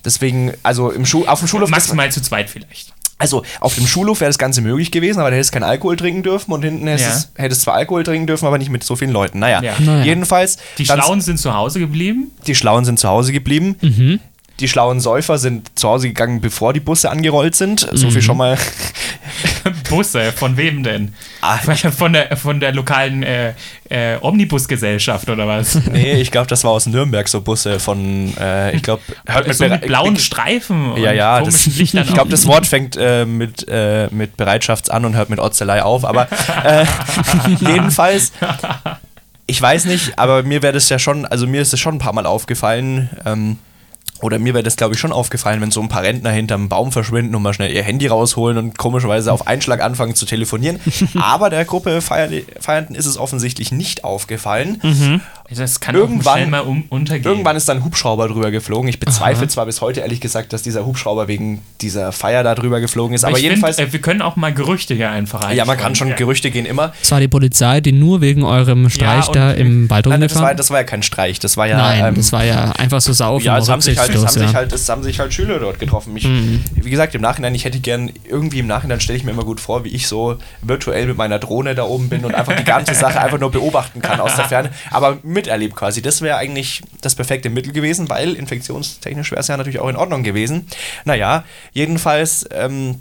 Deswegen, also im Schul auf dem Schulhof. Maximal zu zweit vielleicht. Also auf dem Schulhof wäre das Ganze möglich gewesen, aber da hättest keinen Alkohol trinken dürfen und hinten hättest, Ja. es- hättest zwar Alkohol trinken dürfen, aber nicht mit so vielen Leuten. Naja, Ja. Naja. jedenfalls. Die Schlauen sind zu Hause geblieben. Die Schlauen sind zu Hause geblieben. Mhm. Die schlauen Säufer sind zu Hause gegangen, bevor die Busse angerollt sind. So Mhm. viel schon mal. *laughs* Busse, von wem denn? Ah. Von der, von der lokalen äh, äh, Omnibusgesellschaft oder was? *laughs* Nee, ich glaube, das war aus Nürnberg so Busse von, äh, ich glaube, *laughs* so mit blauen Streifen und Ja, ja, das, ich glaube, das Wort fängt äh, mit, äh, mit Bereitschafts an und hört mit Otzelei auf, aber jedenfalls, ich weiß nicht, aber mir wäre das ja schon, also mir ist es schon ein paar Mal aufgefallen, ähm, oder mir wäre das, glaube ich, schon aufgefallen, wenn so ein paar Rentner hinterm Baum verschwinden und mal schnell ihr Handy rausholen und komischerweise auf Einschlag anfangen zu telefonieren. *laughs* Aber der Gruppe Feier- Feiernden ist es offensichtlich nicht aufgefallen. Das kann Irgendwann- mal um, untergehen. Irgendwann ist dann ein Hubschrauber drüber geflogen. Ich bezweifle zwar bis heute ehrlich gesagt, dass dieser Hubschrauber wegen dieser Feier da drüber geflogen ist, aber, ich jedenfalls. Find, äh, wir können auch mal Gerüchte hier einfach ja, man kann schon, Ja. Gerüchte gehen immer. Es war die Polizei, die nur wegen eurem Streich und- da im Wald Nein, das war, rumgefahren das war ja kein Streich, das war ja. Nein, ähm, das war ja einfach so saufen. Ja, es haben, sich halt, es, haben rücksichtslos, sich ja. halt, es haben sich halt Schüler dort getroffen. Ich, Wie gesagt, im Nachhinein, ich hätte gern, irgendwie im Nachhinein stelle ich mir immer gut vor, wie ich so virtuell mit meiner Drohne da oben bin und einfach die ganze Sache einfach nur beobachten kann aus der Ferne, aber miterlebt quasi. Das wäre eigentlich das perfekte Mittel gewesen, weil infektionstechnisch wäre es ja natürlich auch in Ordnung gewesen. Naja, jedenfalls. Ähm,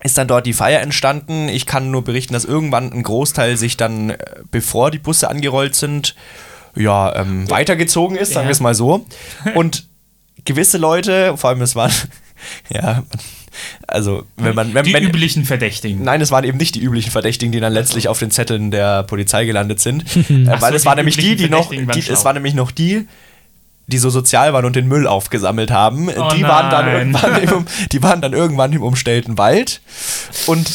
ist dann dort die Feier entstanden. Ich kann nur berichten, dass irgendwann ein Großteil sich dann, äh, bevor die Busse angerollt sind, ja, ähm, weitergezogen ist, sagen Ja. wir es mal so. Und gewisse Leute, vor allem es waren, *laughs* ja, also wenn man, wenn, Die wenn, üblichen Verdächtigen. Nein, es waren eben nicht die üblichen Verdächtigen, die dann letztlich auf den Zetteln der Polizei gelandet sind. *laughs* äh, weil so, es waren nämlich die, die noch, die, es waren nämlich noch die, die so sozial waren und den Müll aufgesammelt haben. Oh die, waren dann irgendwann im, die waren dann irgendwann im umstellten Wald und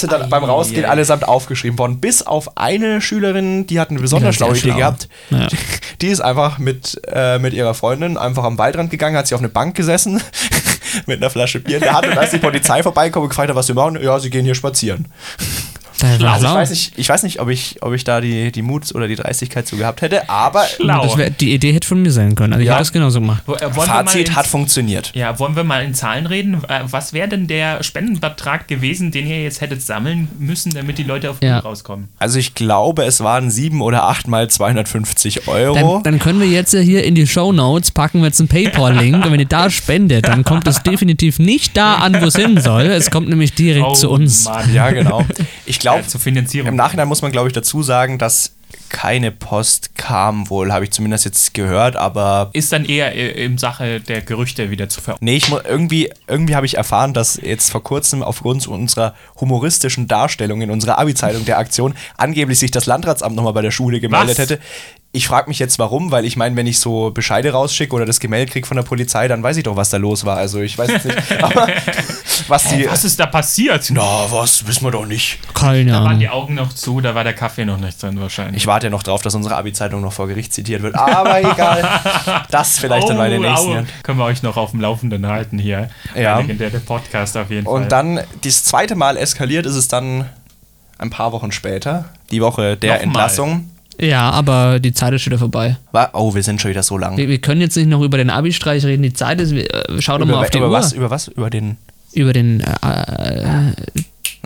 sind dann beim Rausgehen Ei. allesamt aufgeschrieben worden. Bis auf eine Schülerin, die hat eine besonders schlaue Idee schlau. gehabt. Ja. *laughs* Die ist einfach mit, äh, mit ihrer Freundin einfach am Waldrand gegangen, hat sie auf eine Bank gesessen *laughs* mit einer Flasche Bier in der Hand und als die Polizei vorbeikommt und gefragt hat, was sie machen, ja, sie gehen hier spazieren. Also ich weiß nicht, ich weiß nicht ob, ich, ob ich da die, die Mut oder die Dreistigkeit zu gehabt hätte, aber wär, die Idee hätte von mir sein können. Also ich Ja. hätte das genauso gemacht. Äh, wollen wir mal Fazit ins- hat funktioniert. Ja, wollen wir mal in Zahlen reden? Äh, Was wäre denn der Spendenbetrag gewesen, den ihr jetzt hättet sammeln müssen, damit die Leute auf Ja. Rauskommen? Also ich glaube, es waren sieben oder acht mal 250 Euro. Dann, dann können wir jetzt ja hier in die Show Notes packen wir jetzt einen PayPal-Link und wenn ihr da *laughs* spendet, dann kommt es definitiv nicht da an, wo es hin soll. Es kommt nämlich direkt zu uns. Oh Mann. ja, genau. Ich glaube, Ja, zur Finanzierung. im Nachhinein muss man, glaube ich, dazu sagen, dass keine Post kam wohl, habe ich zumindest jetzt gehört, aber Ist dann eher äh, im Sache der Gerüchte wieder zu ver... Nee, ich irgendwie, irgendwie habe ich erfahren, dass jetzt vor kurzem aufgrund unserer humoristischen Darstellung in unserer Abi-Zeitung der Aktion angeblich sich das Landratsamt nochmal bei der Schule gemeldet Was? hätte. Ich frage mich jetzt warum, weil ich meine, wenn ich so Bescheide rausschicke oder das Gemälde kriege von der Polizei, dann weiß ich doch, was da los war. Also ich weiß jetzt nicht. *laughs* Aber was die. Was ist da passiert? Na, was wissen wir doch nicht. Keine Da waren die Ahnung. Augen noch zu, da war der Kaffee noch nicht drin wahrscheinlich. Ich warte ja noch drauf, dass unsere Abi-Zeitung noch vor Gericht zitiert wird. Aber egal. *laughs* Das vielleicht dann bei den nächsten au. Jahren. Können wir euch noch auf dem Laufenden halten hier. Ja. Der, der Podcast auf jeden Fall. Und dann, das zweite Mal eskaliert ist es dann ein paar Wochen später. Die Woche der Nochmal. Entlassung. Ja, aber die Zeit ist schon wieder vorbei. Oh, wir sind schon wieder so lang. Wir, wir können jetzt nicht noch über den Abi-Streich reden. Die Zeit ist. wir- äh, Schau doch mal Über, auf die über Uhr. was? Über was? Über den. Über den äh, Ja.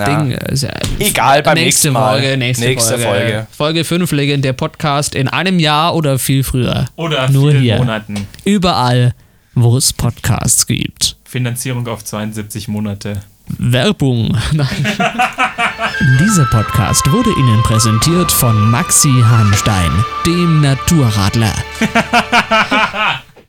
Ding. äh, ist ja- Egal, beim nächste nächsten Mal. Folge, nächste, Nächste Folge. Folge. Folge 5 Legendär Podcast in einem Jahr oder viel früher. Oder Nur vielen hier. Monaten. Überall, wo es Podcasts gibt. Finanzierung auf 72 Monate. Werbung. *laughs* Dieser Podcast wurde Ihnen präsentiert von Maxi Hanstein, dem Naturradler. *laughs*